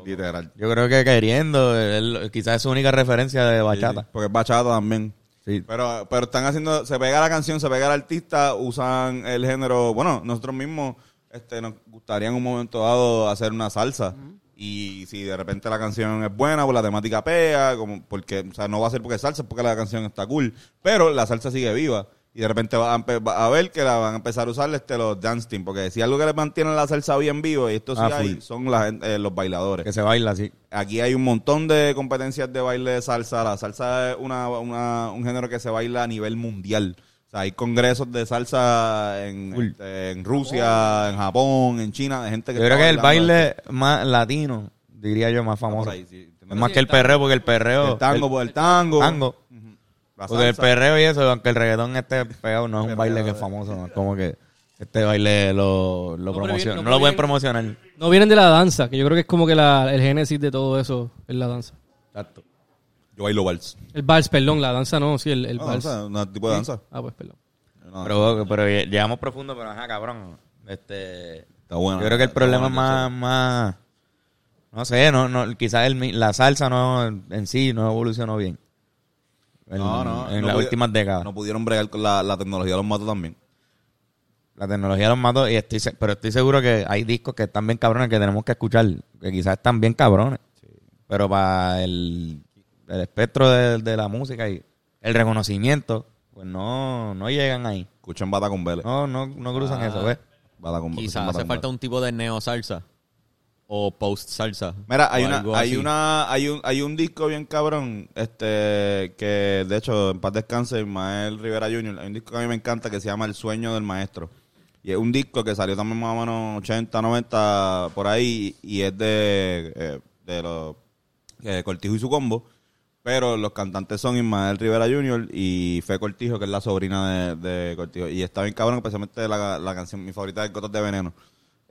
Literal. Yo creo que queriendo, él- quizás es su única referencia de bachata. Sí, porque es bachata también. Sí. Pero, pero están haciendo, se pega la canción, se pega el artista, usan el género, bueno, nosotros mismos este, nos gustaría en un momento dado hacer una salsa. Y si de repente la canción es buena, pues la temática pega, como porque, o sea, no va a ser porque es salsa, es porque la canción está cool. Pero la salsa sigue viva. Y de repente va a, empe- va a ver que la van a empezar a usar este, los dance team. Porque si algo que le mantiene la salsa bien viva, y esto sí Ah, hay, full. son la eh, los bailadores. Que se baila así. Aquí hay un montón de competencias de baile de salsa. La salsa es una, una- un género que se baila a nivel mundial. O sea, hay congresos de salsa en, este, en Rusia, en Japón, en China, de gente que Yo creo que el baile más latino, diría yo, más por famoso. ahí, sí. Es más que el perreo, porque el perreo... El tango el por el tango. tango. Porque el perreo y eso, aunque el reggaetón esté pegado, no es un baile que es famoso. ¿no? Como que este baile lo, lo No, promociona. bien, No, no lo pueden promocionar. No vienen de la danza, que yo creo que es como que la, el génesis de todo eso es la danza. Exacto. Yo bailo vals. El vals, perdón, la danza no, sí, el, el No, vals. danza, un tipo de danza. Ah, pues perdón. No, Pero, pero llegamos profundo, pero ajá, cabrón. Este, está bueno. yo creo que el problema es más, más, no sé, no, no, quizás el mi- la salsa no en sí no evolucionó bien. En, No, no. en no las pudi- últimas décadas. No pudieron bregar con la, la tecnología, los mató también. La tecnología los mató y estoy, se- pero estoy seguro que hay discos que están bien cabrones que tenemos que escuchar, que quizás están bien cabrones. Pero para el, el espectro de, de la música y el reconocimiento, pues no, no llegan ahí. Escuchen Bata con Vélez. No, no, no cruzan Ah. eso, ¿ves? Bata con Quizás hace con falta un tipo de neo salsa o post salsa. Mira, hay una, hay así. una, hay un, hay un disco bien cabrón, este, que de hecho, en paz descanse, Ismael Rivera Jr., hay un disco que a mí me encanta que se llama El Sueño del Maestro. Y es un disco que salió también más o menos 80, 90, por ahí, y es de, eh, de los eh, Cortijo y su combo. Pero los cantantes son Ismael Rivera Jr. y Fe Cortijo, que es la sobrina de, de Cortijo. Y está bien cabrón, especialmente la, la canción, mi favorita es Gotas de Veneno.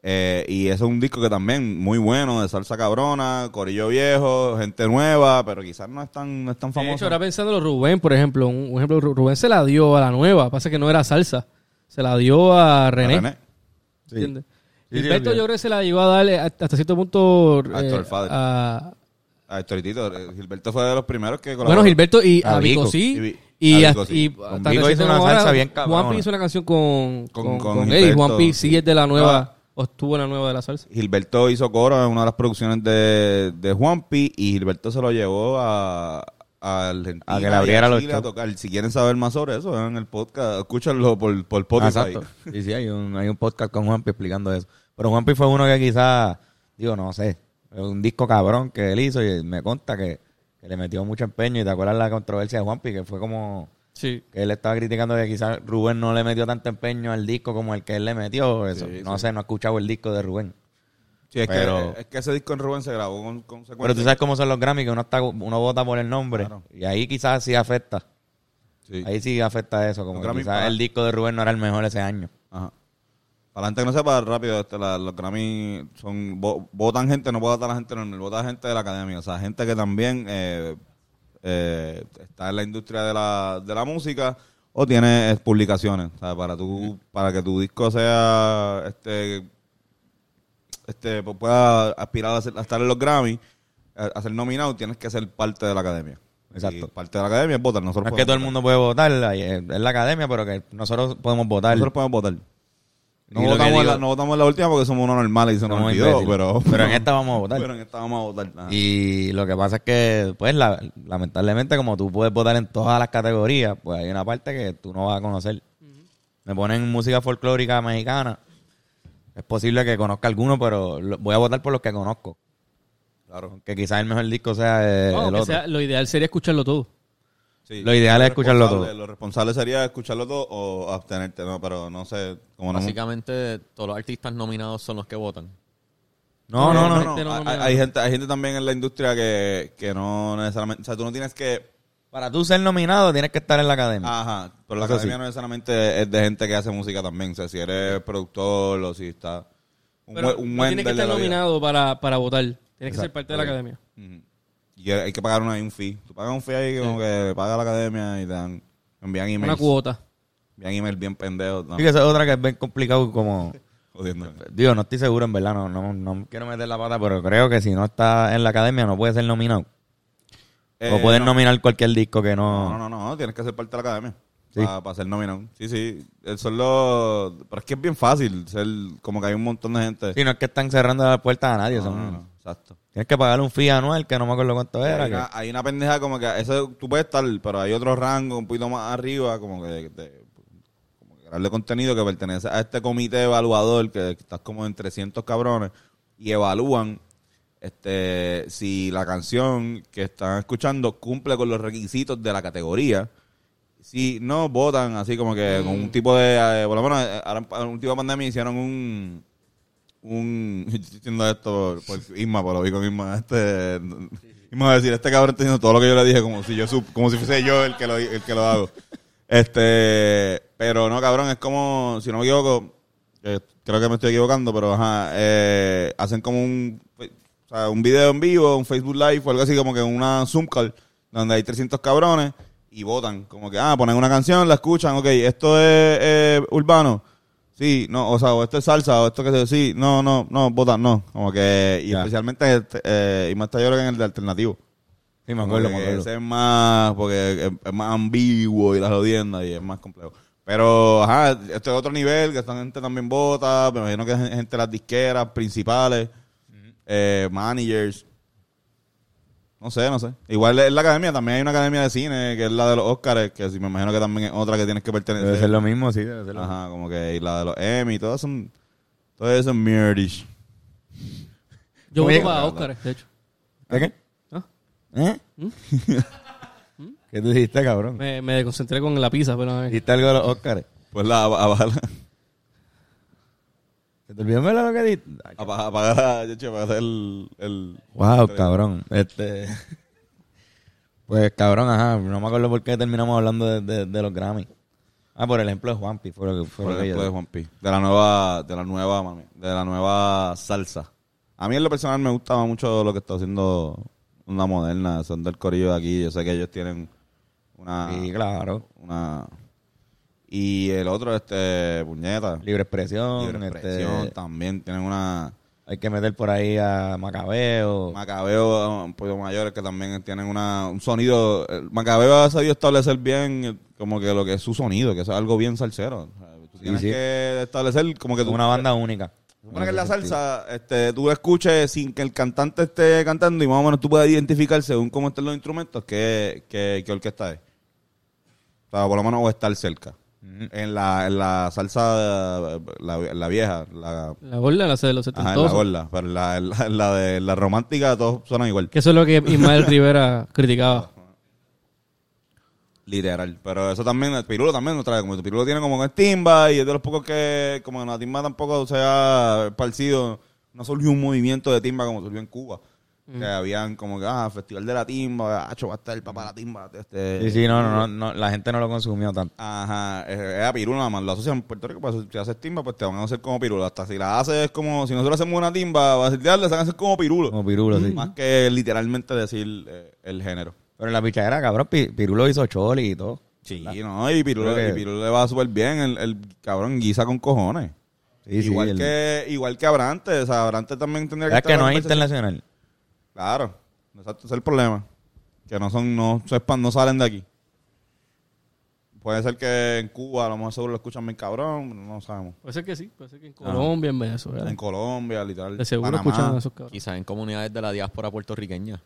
Eh, y ese es un disco que también muy bueno, de salsa cabrona, corillo viejo, gente nueva, pero quizás no es tan, no es tan De hecho, famoso. ahora pensando en Rubén, por ejemplo, un, un ejemplo, Ru- Rubén se la dio a la nueva, pasa que no era salsa, se la dio a René. René. ¿entiendes? Sí, sí, Gilberto sí. yo creo que se la llevó a darle hasta cierto punto A eh, Fader. A- Ah, Historitito, eh, Gilberto fue de los primeros que bueno colaboró. Gilberto y A Vico. Sí Y y, a Vico, sí. y hasta Vico hizo una ahora, salsa bien cabrona. Juanpi hizo una canción con Con- con, con con él y Juanpi sí es de la nueva Ah. o estuvo en la nueva de la salsa Gilberto hizo coro en una de las producciones de, de Juanpi y Gilberto se lo llevó a, a Argentina A que le abriera y los a tocar. Si quieren saber más sobre eso, vean el podcast, escúchanlo por, por Spotify. Ah, Exacto. Sí, sí, hay un, hay un podcast con Juanpi explicando eso. Pero Juanpi fue uno que quizás, digo, no sé, un disco cabrón que él hizo y me conta que, que le metió mucho empeño. Y te acuerdas la controversia de Juanpi, que fue como sí que él estaba criticando que quizás Rubén no le metió tanto empeño al disco como el que él le metió. Eso. Sí, no sí. sé, no he escuchado el disco de Rubén. Sí, es, Pero- que, es que ese disco en Rubén se grabó con, con Pero tú sabes cómo son los Grammy, que uno está uno vota por el nombre. Claro. Y ahí quizás sí afecta. Sí. Ahí sí afecta eso. Como que quizás para- el disco de Rubén no era el mejor ese año. Para la gente que no sepa rápido, este, la- los Grammy son vo- votan gente, no votar la gente normal, vota gente de la academia, o sea, gente que también eh, eh, está en la industria de la, de la música o tiene eh, publicaciones, o sea, para tu, para que tu disco sea este este pues, pueda aspirar a, ser- a estar en los Grammy, a, a ser nominado, tienes que ser parte de la academia. Exacto. Y parte de la academia es votar, nosotros No es que todo el mundo puede votar, es la academia, pero que nosotros podemos votar. Nosotros podemos votar. No votamos, en la, digo- no votamos en la última porque somos unos normales y se nos Somos olvidó, pero, Pero en esta vamos a votar. Pero en esta vamos a votar. Ajá. Y lo que pasa es que, pues, la- lamentablemente, como tú puedes votar en todas las categorías, pues hay una parte que tú no vas a conocer. Me ponen música folclórica mexicana. Es posible que conozca alguno, pero lo- voy a votar por los que conozco. Claro. Que quizás el mejor disco sea No, el otro. sea- lo ideal sería escucharlo todo Sí. Lo ideal es escucharlo todo. Lo responsable sería escucharlo todo o abstenerte, no, pero no sé. Como no, Básicamente, todos los artistas nominados son los que votan. No, no, no. no, gente no Hay, gente, hay gente también en la industria que, que no necesariamente. O sea, tú no tienes que. Para tú ser nominado tienes que estar en la academia. Ajá. Pero la Eso academia sí. no necesariamente es de gente que hace música también. O sea, si eres productor o si está. Un, pero buen- un no buen tienes que estar nominado para, para votar tienes que ser parte de la academia Ujú. Y hay que pagar una, un fee. Tú pagas un fee ahí como que paga la academia y te dan, envían emails. una cuota Envían emails bien pendejos. No, que esa es otra que es bien complicado como... jodiendo. Digo, no estoy seguro en verdad, no, no, no quiero meter la pata, pero creo que si no está en la academia no puede ser nominado. Eh, o pueden no. nominar cualquier disco que No, no... no, no, no, tienes que ser parte de la academia. Sí. Para, ser nominado. Sí, sí. Eso es lo... Pero es que es bien fácil ser... Como que hay un montón de gente. Sí, no es que están cerrando las puertas a nadie. No, son, no, no, exacto. Tienes que pagar un fee anual que no me acuerdo cuánto era. hay, que- una, hay una pendeja como que... Eso tú puedes estar, pero hay otro rango un poquito más arriba, como que... de- como que darle contenido que pertenece a este comité evaluador que, que estás como en 300 cabrones y evalúan este si la canción que están escuchando cumple con los requisitos de la categoría si no votan así como que con un tipo de eh, por lo menos eh, ahora en un tipo de pandemia hicieron un un (laughs) yo estoy diciendo esto por, Isma por lo vi con Isma este Isma va a decir este cabrón está diciendo todo lo que yo le dije como si yo como si fuese yo el que lo el que lo hago. Este pero no cabrón es como si no me equivoco que creo que me estoy equivocando, pero ajá, eh, hacen como un, o sea, un video en vivo, un Facebook Live o algo así como que una Zoom call, donde hay 300 cabrones y votan, como que, ah, ponen una canción, la escuchan, ok, esto es eh, urbano, sí, no, o sea, o esto es salsa, o esto que se sí, no, no, no, votan, no, como que, y especialmente, este, eh, y más está yo creo que en el de alternativo. Sí, me acuerdo, me acuerdo. Ese es más, porque es, es más ambiguo y las jodiendas y es más complejo. Pero, ajá, este es otro nivel, que esta gente también vota, me imagino que es gente de las disqueras principales, eh, managers. No sé, no sé. Igual en la academia, también hay una academia de cine, que es la de los Oscars, que sí me imagino que también es otra que tienes que pertenecer. Debe ser lo mismo, sí, debe ser lo mismo. Ajá, como que y la de los Emmy, todas son, todo eso es mierdish. Yo voto para cabrón. Oscar, de hecho. ¿De qué? ¿Ah? ¿Eh? ¿Qué tú dijiste, cabrón? Me, me concentré con la pizza, pero... eh, ¿Dijiste algo de los Oscars? Pues la, apagar ¿Se te olvidó lo que dijiste? apagar el, el, Wow, cabrón. Este. (laughs) Pues cabrón, ajá. No me acuerdo por qué terminamos hablando de, de- de los Grammy. Ah, por el ejemplo de Juanpi. Fue lo que fue Por yo ejemplo de dije. Juan P. De la nueva, de la nueva, mami, de la nueva salsa. A mí en lo personal me gustaba mucho lo que está haciendo una moderna, son del corillo de aquí. Yo sé que ellos tienen una, Sí, claro. una y el otro, este, puñeta, Libre expresión. libre este, expresión, también tienen una hay que meter por ahí a Macabeo. Macabeo, un poquito mayores que también tienen una, un sonido. Macabeo ha sabido establecer bien como que lo que es su sonido, que es algo bien salsero. Tú tienes sí. que establecer como que tú, una banda única. Supone que en la salsa, este, tú escuches sin que el cantante esté cantando y más o menos tú puedas identificar según cómo estén los instrumentos qué, qué, qué orquesta es. O sea, por lo menos o estar cerca. En la, en la salsa, la, la vieja, la, La gorda, la de los ajá, en la setentosos. gorda, pero en la, en la, en la de la romántica todos suenan igual. Que eso es lo que Ismael Rivera (laughs) criticaba. Literal. Pero eso también, el pirulo también nos trae. Como el pirulo tiene como es timba y es de los pocos que, como en la timba tampoco se ha esparcido, no surgió un movimiento de timba como surgió en Cuba. Que habían como que, ah, festival de la timba, ah, va a estar el papá de la timba. Este, Sí, sí, no, no, no, no, la gente no lo consumió tanto. Ajá, es, es a pirulo nada más. Lo asocian en Puerto Rico, pues si haces timba, pues te van a hacer como pirulo. Hasta si la haces como, si nosotros hacemos una timba, vas a decir, le van a hacer como pirulo. Como Pirulo, sí. Más que literalmente decir eh, el género. Pero en la pichadera, cabrón, Pi- Pirulo hizo choli y todo. Sí, no, y Pirulo, Creo que- y Pirulo le va súper bien. El, el cabrón guisa con cojones. Sí, sí, igual, el- que, igual que Abrante. O sea, Abrante también tendría que Es estar que no es internacional. Claro. Exacto, ese es el problema. Que no son, no sepan, no salen de aquí. Puede ser que en Cuba a lo mejor seguro lo escuchan bien cabrón, no sabemos. Puede ser que sí, puede ser que en Colombia, en Venezuela. En Colombia, literal. De seguro Panamá. escuchan a esos cabrones. Quizás en comunidades de la diáspora puertorriqueña.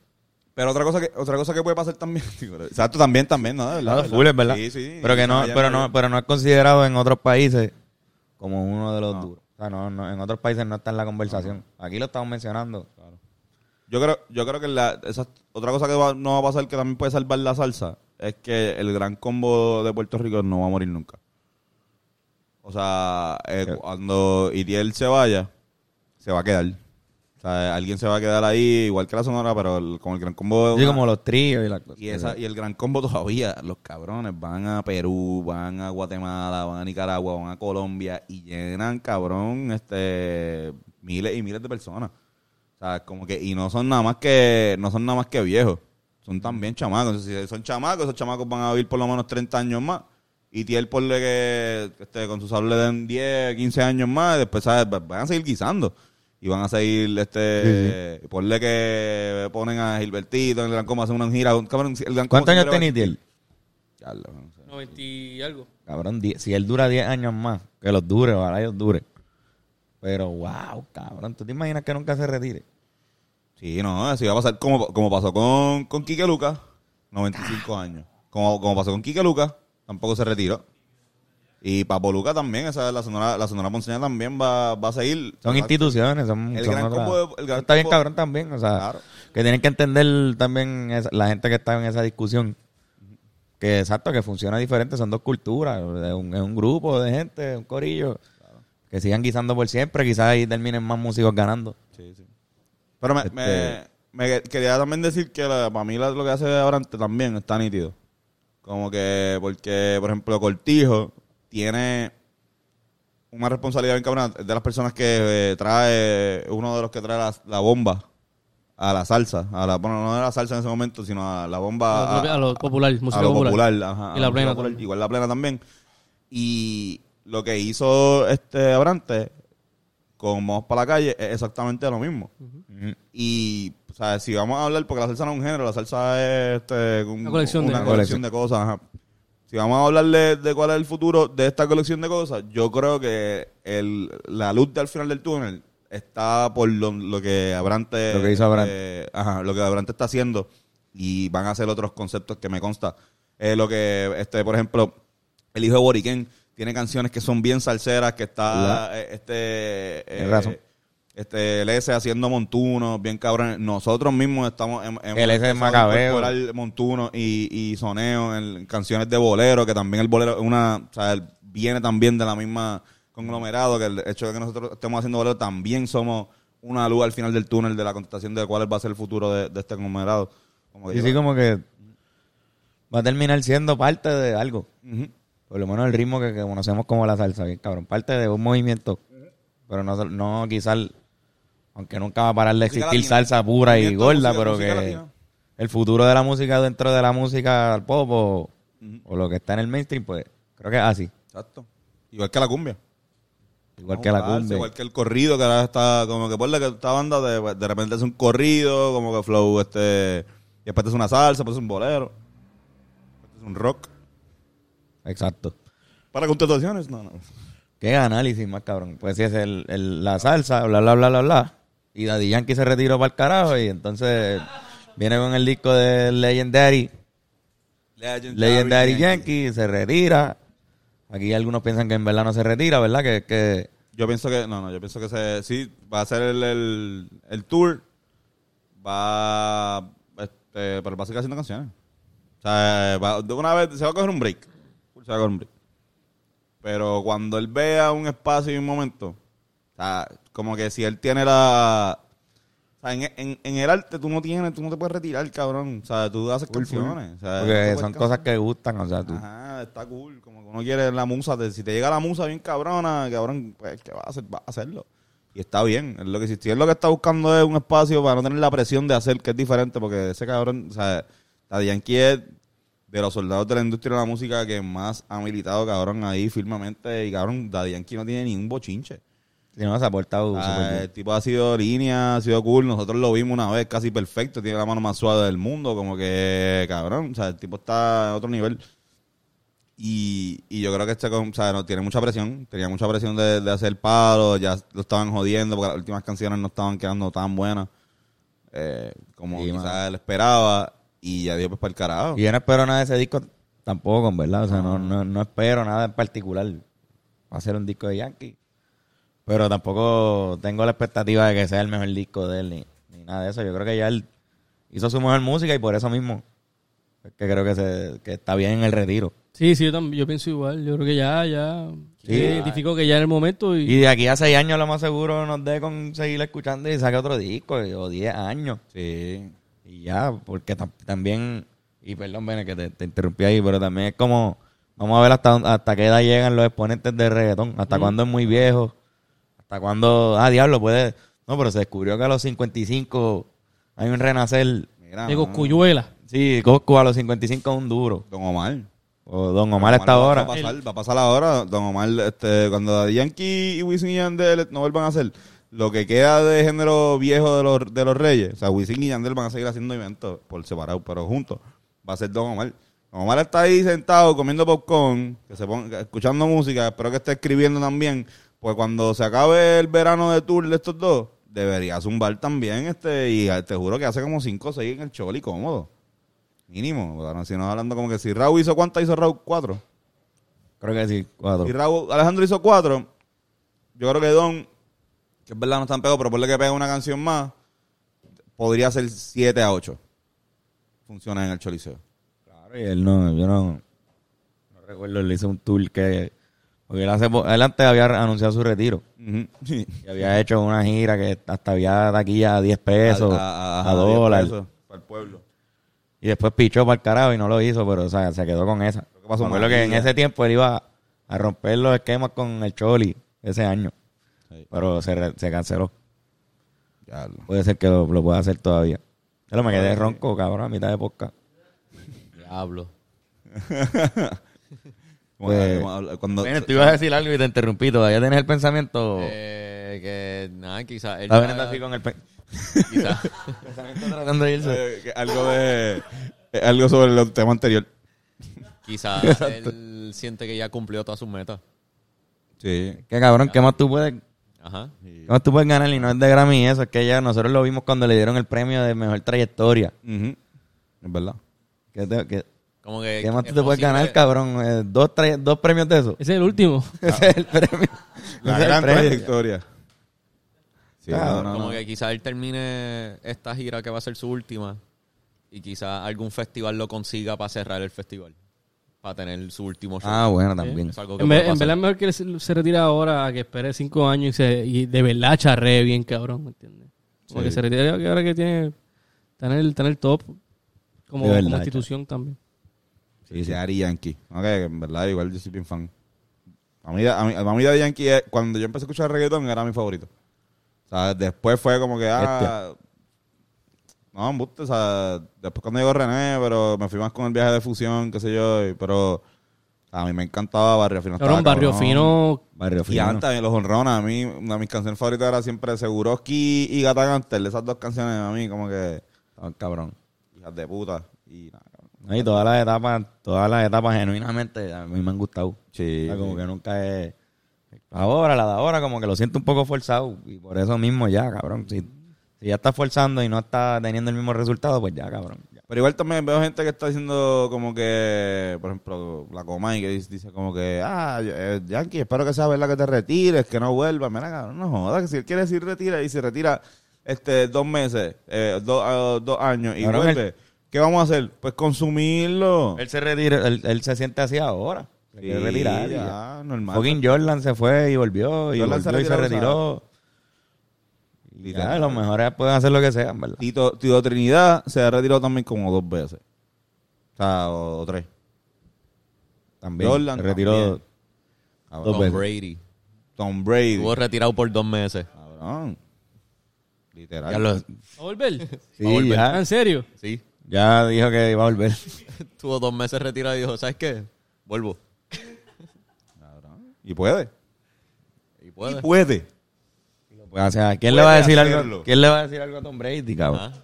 Pero otra cosa que, otra cosa que puede pasar también. (laughs) Exacto, también, también, ¿no? De verdad, Claro, es verdad. Sí, sí. Pero que no, allá pero en no, pero no es considerado en otros países como uno de los No. duros. O sea, no, no, en otros países no está en la conversación. Aquí lo estamos mencionando. Yo creo, yo creo que la, esa, otra cosa que va- no va a pasar que también puede salvar la salsa es que el gran combo de Puerto Rico no va a morir nunca. O sea, eh, cuando Itiel se vaya, se va a quedar. O sea, alguien se va a quedar ahí, igual que la Sonora, pero el- como el gran combo... Sí, como los tríos y la cosa. y, esa, y el gran combo todavía, los cabrones van a Perú, van a Guatemala, van a Nicaragua, van a Colombia y llenan, cabrón, este miles y miles de personas. O sea, como que, y no son nada más que, no son nada más que viejos. Son también chamacos. Si son chamacos, esos chamacos van a vivir por lo menos 30 años más. Y Tiel ponle que este, con sus sable le den 10, 15 años más, y después ¿sabes? Va- van a seguir guisando. Y van a seguir, este, ponle que ponen a Gilbertito en el Gran Combo, hacen una gira. Cabrón, el Gran Combo ¿Cuántos años tenía. Tiel? Ya lo- no sé. 90 y algo. Cabrón, die- si él dura 10 años más, que los dure, ojalá ellos dure. Pero, wow, cabrón, ¿tú te imaginas que nunca se retire? Sí, no, así va a pasar como, como pasó con, con Quique Lucas, 95 años. Como, como pasó con Quique Lucas, tampoco se retiró. Y Papo Lucas también, esa la sonora, la sonora Ponceña también va, va a seguir. Son instituciones, son, El son gran combo de- el gran Está bien combo- cabrón también, o sea, Claro. que tienen que entender también esa- la gente que está en esa discusión. Que exacto, que funciona diferente, son dos culturas, es un, es un grupo de gente, un corillo, que sigan guisando por siempre, quizás ahí terminen más músicos ganando. Sí, sí. Pero me, Este- me- me quería también decir que la- para mí lo que hace Abrante también está nítido. Como que, porque, por ejemplo, Cortijo tiene una responsabilidad bien cabrona de las personas que eh, trae, uno de los que trae la, la bomba a la salsa, a la, bueno, no de la salsa en ese momento, sino a la bomba. A lo- a lo popular, música a lo popular. ajá, Y a la plena popular. Igual la plena también. Y lo que hizo este Abrante con Vamos para la calle es exactamente lo mismo. Y, o sea, si vamos a hablar, porque la salsa no es un género, la salsa es este, un- Una colección de- una colección de cosas. ajá. Si vamos a hablarle de cuál es el futuro de esta colección de cosas, yo creo que el, la luz de al final del túnel está por lo, lo que Abrante... Lo que hizo Abrante. eh, ajá, lo que Abrante está haciendo y van a hacer otros conceptos que me consta. Eh, lo que, este por ejemplo, el hijo de Boriquén tiene canciones que son bien salseras, que está eh, este... Tienes razón. Este, el S haciendo montunos, bien cabrón. Nosotros mismos estamos... hem- hemos El S es macabeo. incorporar montuno y, y soneo en canciones de bolero, que también el bolero es una, o sea, viene también de la misma conglomerado, que el hecho de que nosotros estemos haciendo bolero también somos una luz al final del túnel de la contestación de cuál va a ser el futuro de, de este conglomerado. Como que Y sí, como que va a terminar siendo parte de algo. Ujú. Por lo menos el ritmo que, que conocemos como la salsa, bien cabrón. Parte de un movimiento. Pero no, no quizás, aunque nunca va a parar de Música existir latina. salsa pura y gorda, música- pero música que latina. el futuro de la música dentro de la música al pop o, o lo que está en el mainstream, pues creo que es así. Exacto. Igual que la cumbia. Igual que la cumbia. Igual que el corrido, que ahora está como que por que esta banda de, de repente es un corrido, como que flow, este, y después es una salsa, después es un bolero, después es un rock. Exacto. Para contestaciones, no, no. Qué análisis más cabrón. Pues si es el, el- la salsa, bla, bla, bla, bla, bla. Y Daddy Yankee se retiró para el carajo y entonces viene con el disco de Legendary. Legendary Yankee, se retira. Aquí algunos piensan que en verdad no se retira, ¿verdad? Que, que Yo pienso que, no, no, yo pienso que se, sí, va a ser el, el, el tour, va, este, pero va a seguir haciendo canciones. O sea, va- de una vez, se va a coger un break. Se break. Pero cuando él vea un espacio y un momento, o sea, como que si él tiene la... O sea, en, en, en el arte tú no tienes, tú no te puedes retirar, cabrón. O sea, tú haces canciones. O sea, porque son cosas que gustan, o sea, tú. Ajá, está cool. Como que uno quiere la musa. si te llega la musa bien cabrona, cabrón, pues, ¿qué va a hacer? Va a hacerlo. Y está bien. Lo que, si él lo que está buscando es un espacio para no tener la presión de hacer, que es diferente, porque ese cabrón, o sea, Daddy Yankee es de los soldados de la industria de la música que más ha militado, cabrón, ahí firmemente. Y cabrón, Daddy Yankee no tiene ni un bochinche. No, se ha portado Ah, el tipo ha sido línea, ha sido cool. Nosotros lo vimos una vez casi perfecto. Tiene la mano más suave del mundo. Como que, cabrón. O sea, el tipo está a otro nivel. Y, y yo creo que este, o sea, no, tiene mucha presión. Tenía mucha presión de, de hacer palo. Ya lo estaban jodiendo porque las últimas canciones no estaban quedando tan buenas eh, como Sí, quizás él esperaba. Y ya dio pues para el carajo. Y yo no espero nada de ese disco tampoco, en verdad. O sea, no, no, no espero nada en particular. Va a ser un disco de Yankee. Pero tampoco tengo la expectativa de que sea el mejor disco de él ni, ni nada de eso. Yo creo que ya él hizo su mejor música y por eso mismo es que creo que, se, que está bien en el retiro. Sí, sí, yo, también, yo pienso igual. Yo creo que ya, ya. Sí. identifico que ya en el momento. Y, Y de aquí a seis años lo más seguro nos dé con seguir escuchando y saque otro disco. O diez años. Sí. Y ya, porque tam- también, y perdón, Bene, que te, te interrumpí ahí, pero también es como, vamos a ver hasta, hasta qué edad llegan los exponentes de reggaetón, hasta cuándo es muy viejo, hasta cuándo, ah, diablo, puede, no, pero se descubrió que a los 55 hay un renacer, Mira, de Coscuyuela. sí, Coscu a los 55 es un duro, Don Omar. o Don Omar está ahora, Va a, pasar, va a pasar ahora, Don Omar, este, cuando Yankee y Wisin y Yandel no vuelvan a hacer lo que queda de género viejo de los, de los reyes, o sea, Wisin y Yandel van a seguir haciendo eventos por separado, pero juntos, va a ser Don Omar. Don Omar está ahí sentado comiendo popcorn, que se ponga, escuchando música, espero que esté escribiendo también, pues cuando se acabe el verano de tour de estos dos, debería zumbar también, este, y te juro que hace como 5 o 6 en el choli cómodo. Mínimo, bueno, si no hablando como que si Raúl hizo cuántas, hizo Raúl cuatro. creo que sí, cuatro. Y Raúl, Alejandro hizo cuatro. Yo creo que Don, que es verdad no están pegados, pero ponle que pega una canción más, podría ser 7 a 8. Funciona en el Choliseo. Claro, y él no, yo no, no recuerdo, él hizo un tour que, porque él, hace, él antes había anunciado su retiro. (laughs) Sí. Y había hecho una gira que hasta había taquilla a 10 pesos, a, a- a- dólar. 10 pesos Para el pueblo. Y después pichó para el carajo y no lo hizo, pero o sea, se quedó con esa. que pasó acuerdo que en ese tiempo él iba a romper los esquemas con el Choli. ese año. Sí. Pero se, canceló. Ya lo- Puede ser que lo, lo pueda hacer todavía. Pero me quedé ronco, cabrón, a mitad de podcast. Diablo. (laughs) Pues- Como- cuando, Bueno, tú ibas a decir algo y te interrumpí. ¿Todavía tienes el pensamiento? Eh, que nada, quizás. Está veniendo así con el... pe- (laughs) Quizás. (laughs) pensamiento tratando de irse. Eh, algo de eh, algo sobre el tema anterior. Quizás él siente que ya cumplió todas sus metas. Sí. Que cabrón, ¿qué más tú puedes... Ajá. ¿Qué más tú puedes ganar? Y no es de Grammy eso. Es que ya nosotros lo vimos cuando le dieron el premio de mejor trayectoria. Es verdad. ¿Qué, te- qué- Como que. qué más tú te puedes ganar, cabrón? Eh, dos, tra- dos premios de eso. Ese es el último. (laughs) Ese es el premio. La gran premio. trayectoria. Sí, Claro, no, no, Como no. que quizás él termine esta gira que va a ser su última y quizás algún festival lo consiga para cerrar el festival. Para tener su último show. Ah, bueno, también. Es algo que En, vez- en verdad es mejor que se, se retire ahora a que espere cinco años y, se, y de verdad charree bien, cabrón, ¿me entiendes? Como Sí. que se retire ahora que tiene... Está en el, está en el top como, verdad, como institución también. Sí, sí, Ari Yankee. Ok, en verdad, igual yo soy bien fan. A mí, a mí, a mí Daddy Yankee, es- cuando yo empecé a escuchar reggaetón, era mi favorito. O sea, después fue como que, ah... No, embuste, o sea, después cuando llegó René, pero me fui más con el viaje de fusión, qué sé yo, y- pero a mí me encantaba Barrio Fino. Cabrón, estaba Barrio cabrón. Fino... Barrio Y Fino. antes también los honrones, a mí, una de mis canciones favoritas era siempre Seguroski y Gata Gantel. Esas dos canciones a mí como que, cabrón. hijas de puta. Y nada. No, Y todas las etapas, todas las etapas genuinamente a mí me han gustado. Sí. O sea, como que nunca es... Ahora, la de ahora, como que lo siento un poco forzado. Y por eso mismo ya, cabrón. Si, si ya está forzando y no está teniendo el mismo resultado, pues ya, cabrón. ya. Pero igual también veo gente que está diciendo como que, por ejemplo, la Comay que dice, dice como que, ah, eh, Yankee, espero que sea verdad que te retires, que no vuelvas. Mira, cabrón, no jodas, que si él quiere decir retira y se retira este dos meses, eh, dos, ah, dos años y vuelve, ¿qué vamos a hacer? Pues consumirlo. Él se retira, él, él se siente así ahora. Se Sí, quiere retirar. y ya. ya, normal. Fucking Jordan se fue y volvió. Y Jordan se y retiró. Y Literal. ya, los mejores pueden hacer lo que sean, ¿verdad? Tito, Tito Trinidad se ha retirado también como dos veces. O sea, o, o tres. También. Jordan se retiró. también. Tom veces. Brady. Tom Brady. Estuvo retirado por dos meses. Cabrón. Literal. Ya, lo- ¿Va a volver? sí, volver. Ah, ya, ¿En serio? Sí. ya dijo que iba a volver. (laughs) Estuvo dos meses retirado y dijo, ¿sabes qué? Vuelvo. Cabrón. Y puede. Y puede. puede. O sea, ¿quién le va a decir hacerlo. algo? ¿Quién le va a decir algo a Tom Brady, cabrón? Ah.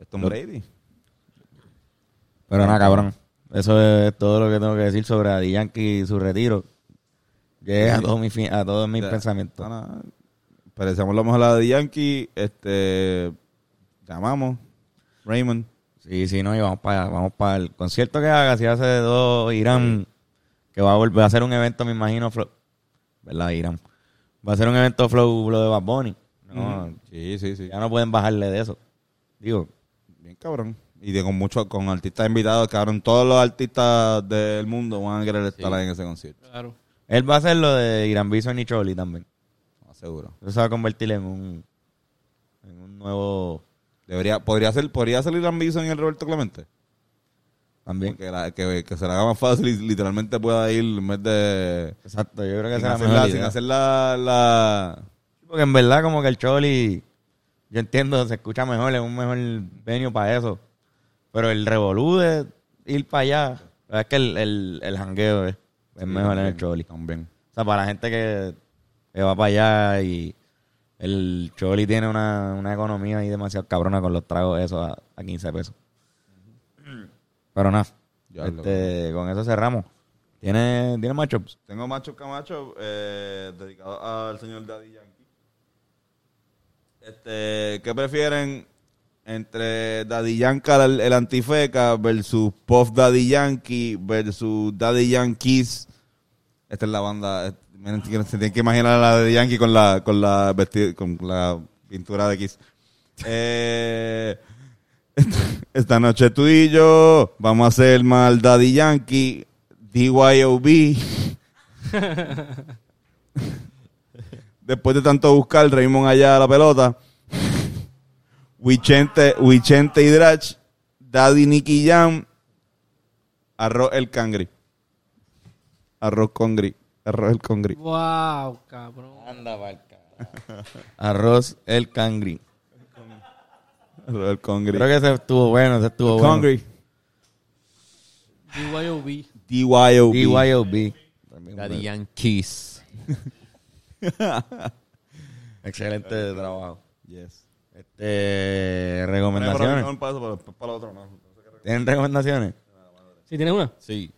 Es Tom Brady. Pero nada, cabrón. Eso es todo lo que tengo que decir sobre Daddy Yankee y su retiro. Llegué a todos mis, fin- a todos mis Ya. pensamientos. No, no. Pero deseamos lo mejor a la de Yankee. Este. Llamamos. Raymond. Sí, sí, no, y vamos para vamos para el concierto que haga, si hace dos Irán, que va a volver a hacer un evento, me imagino, ¿verdad, Irán? Va a ser un evento flow, lo de Bad Bunny. No, Sí, sí, sí. ya no pueden bajarle de eso. Digo, Bien cabrón. Y de, con muchos, con artistas invitados, cabrón. Todos los artistas del mundo van a querer estar ahí en ese concierto. Claro. él va a hacer lo de Irán Bison y Choli también. No, seguro. Eso se va a convertir en un, en un nuevo Debería, podría ser, podría salir Bison y el Roberto Clemente. También. Que, la- que, que se le haga más fácil y literalmente pueda ir en vez de. Exacto, yo creo que será mejor la, sin hacer la, la- Porque en verdad como que el Choli, yo entiendo, se escucha mejor, es un mejor venue para eso. Pero el revolú de ir para allá, es que el, el, el jangueo es, es mejor en el Choli. También. O sea, para la gente que, que va para allá y el Choli tiene una, una economía ahí demasiado cabrona con los tragos esos a, a 15 pesos. Pero nada, este, con eso cerramos. ¿Tiene, ¿tiene matchups? Tengo Macho Camacho eh, dedicado al señor Daddy Yankee. Este, ¿Qué prefieren entre Daddy Yankee, el, el antifeca, versus Puff Daddy Yankee versus Daddy Yankees? Esta es la banda. miren, Se tienen que imaginar a la Daddy Yankee con la, con la, vesti- con la pintura de Kiss. Eh, (laughs) esta noche tú y yo vamos a hacer mal Daddy Yankee, DYOB. (laughs) Después de tanto buscar, Raymond allá a la pelota. Wichente, Wichente y Drach, Daddy Nicky Jam, Arroz el Cangri. Arroz con gris. Arroz el congri. Wow, cabrón. Anda. Arroz el cangri. El congri. Creo que ese estuvo bueno, ese estuvo bueno. Congri. DYOB. BYOB. También Daddy. Yankees. (laughs) Excelente trabajo. Yes. Este, Para recomendaciones. un paso, para el otro, no. ¿Tienen recomendaciones? ¿Sí tienes una? Sí.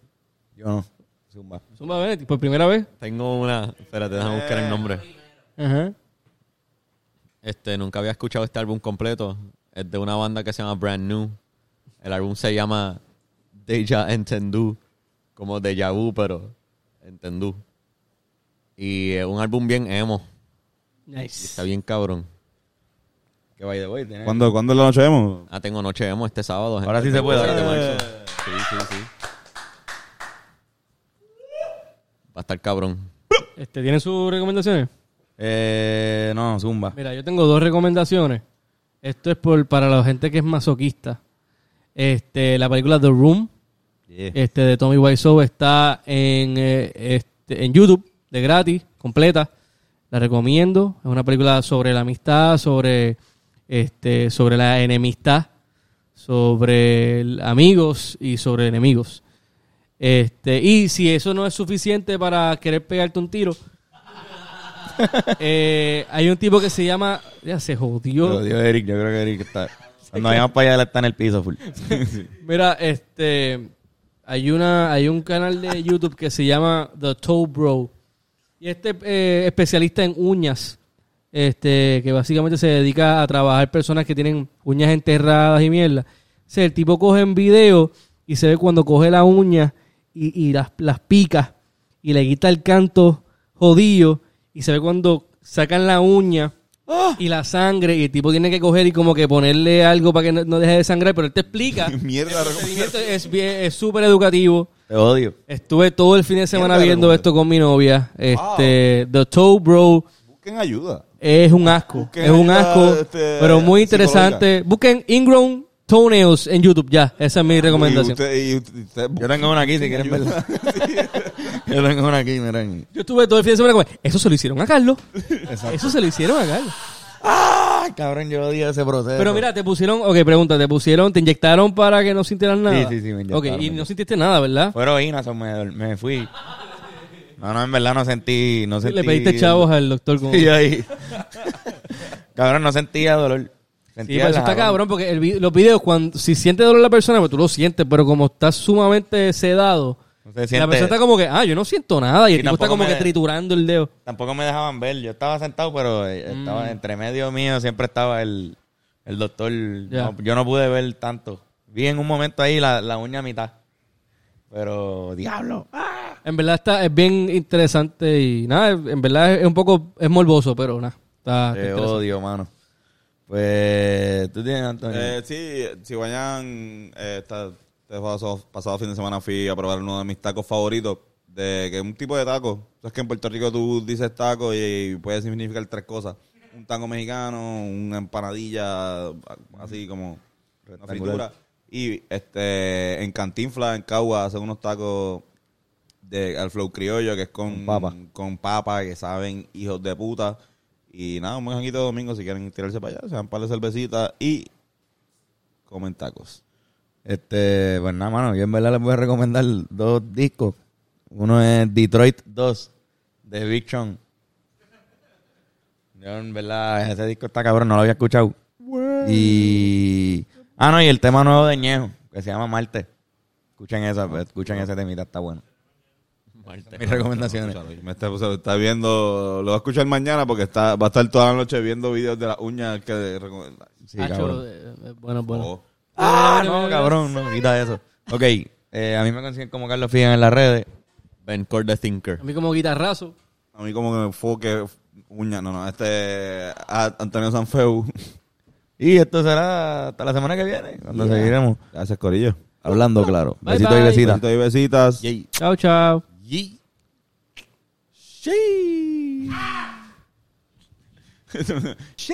Yo no. Zumba. Zumba Bennett, por primera vez. Tengo una. Espérate, déjame buscar el nombre. Ajá. Este, nunca había escuchado este álbum completo. Es de una banda que se llama Brand New. El álbum se llama Deja Entendu. Como Deja Vu, pero Entendu. Y es un álbum bien emo. Y Nice. está bien cabrón. Que vaya de hoy. ¿tiene? ¿Cuándo, ¿Cuándo es la noche vemos? Ah, tengo Noche Emo este sábado. gente. Ahora sí se puede, ahora de sí se marzo. Sí, sí, sí. Va a estar cabrón. Este, ¿Tienen sus recomendaciones? Eh, no, Zumba. Mira, yo tengo dos recomendaciones. Esto es por, para la gente que es masoquista. Este, la película The Room, este, de Tommy Wiseau, está en, eh, este, en YouTube, de gratis, completa. La recomiendo. Es una película sobre la amistad, sobre, este, sobre la enemistad, sobre amigos y sobre enemigos. Este, y si eso no es suficiente para querer pegarte un tiro, (laughs) eh, hay un tipo que se llama. Ya se jodió. Lo dio Eric, yo creo que Eric está. (laughs) Cuando vayamos para allá, está en el piso full. (laughs) Mira, este. Hay una hay un canal de YouTube que se llama The Toe Bro. Y este eh, especialista en uñas. Este, que básicamente se dedica a trabajar personas que tienen uñas enterradas y mierda. O sea, el tipo coge en video y se ve cuando coge la uña y, y las, las pica y le quita el canto jodido y se ve cuando sacan la uña y la sangre y el tipo tiene que coger y como que ponerle algo para que no, no deje de sangrar, pero él te explica. (laughs) Mierda, El procedimiento es bien, es súper educativo. Te odio. Estuve todo el fin de semana Mierda, viendo esto con mi novia. Este, The Toe Bro Busquen ayuda. es un asco. Busquen es un ayuda, asco, este, pero muy interesante. Busquen Ingrown Toenails en YouTube. Ya, esa es mi recomendación. Y usted- y usted- usted- Yo tengo una aquí, si quieren verla. (laughs) Yo tengo una aquí, miren. Yo estuve todo el fin de semana con Eso se lo hicieron a Carlos. Eso se lo hicieron a Carlos. ¡Ay, cabrón! Yo odio ese proceso. Pero mira, te pusieron, ok, pregunta, te pusieron, te inyectaron para que no sintieras nada. sí, sí, me inyectaron, Ok, y no sintiste nada, ¿verdad? Fue heroína, me, me fui. No, no, en verdad no sentí... No sentí Le pediste chavos al doctor como... Y ahí... (laughs) cabrón, no sentía dolor. Sí, pero eso está cabrón porque el los videos, cuando si siente dolor la persona, pues tú lo sientes, pero como estás sumamente sedado, No se la persona está como que, ah, yo no siento nada, y el tipo está como me- que triturando el dedo. Tampoco me dejaban ver. Yo estaba sentado, pero eh, estaba Mm. entre medio mío siempre estaba el, el doctor. No, yo no pude ver tanto. Vi en un momento ahí la, la uña a mitad. Pero, diablo. En verdad está, es bien interesante y nada, en verdad es un poco, es morboso, pero nada, está, está Te odio, mano. Pues, tú tienes, Antonio. Eh, sí, si vayan, eh, este pasado, pasado fin de semana fui a probar uno de mis tacos favoritos, de que es un tipo de taco. Sabes que en Puerto Rico tú dices taco y, puede significar tres cosas. Un taco mexicano, una empanadilla, así como una fritura. Y este en Cantinfla, en Cagua, hacen unos tacos de al flow criollo, que es con, Con papa. con papa, que saben hijos de puta. Y nada, un janguito de domingo si quieren tirarse para allá, se dan un par de cervecitas y comen tacos. Este, pues nada, mano. Yo en verdad les voy a recomendar dos discos. Uno es Detroit 2 de Big Sean. Yo en verdad, ese disco está cabrón, no lo había escuchado. Y. Ah, no, y el tema nuevo de Ñejo, que se llama Marte. Escuchen esa, pues, escuchen ese temita, está bueno. Mis recomendaciones. Me está, viendo, lo va a escuchar mañana porque está, va a estar toda la noche viendo videos de las uñas que recomienda. Sí, cabrón. bueno, bueno. Oh. Ah, no, cabrón, no, quita eso. Ok, eh, a mí me consiguen como Carlos Figan en las redes. Ben Core the Thinker. A mí como guitarrazo. A mí como que me enfoque uña, no, no, este Antonio Sanfeu. (laughs) Y esto será hasta la semana que viene, cuando seguiremos Gracias, Corillo. hablando, claro. Bye, Besitos y besitas. Besitos y besitas. Yay. Chao, chao. Yay. Sí. (laughs)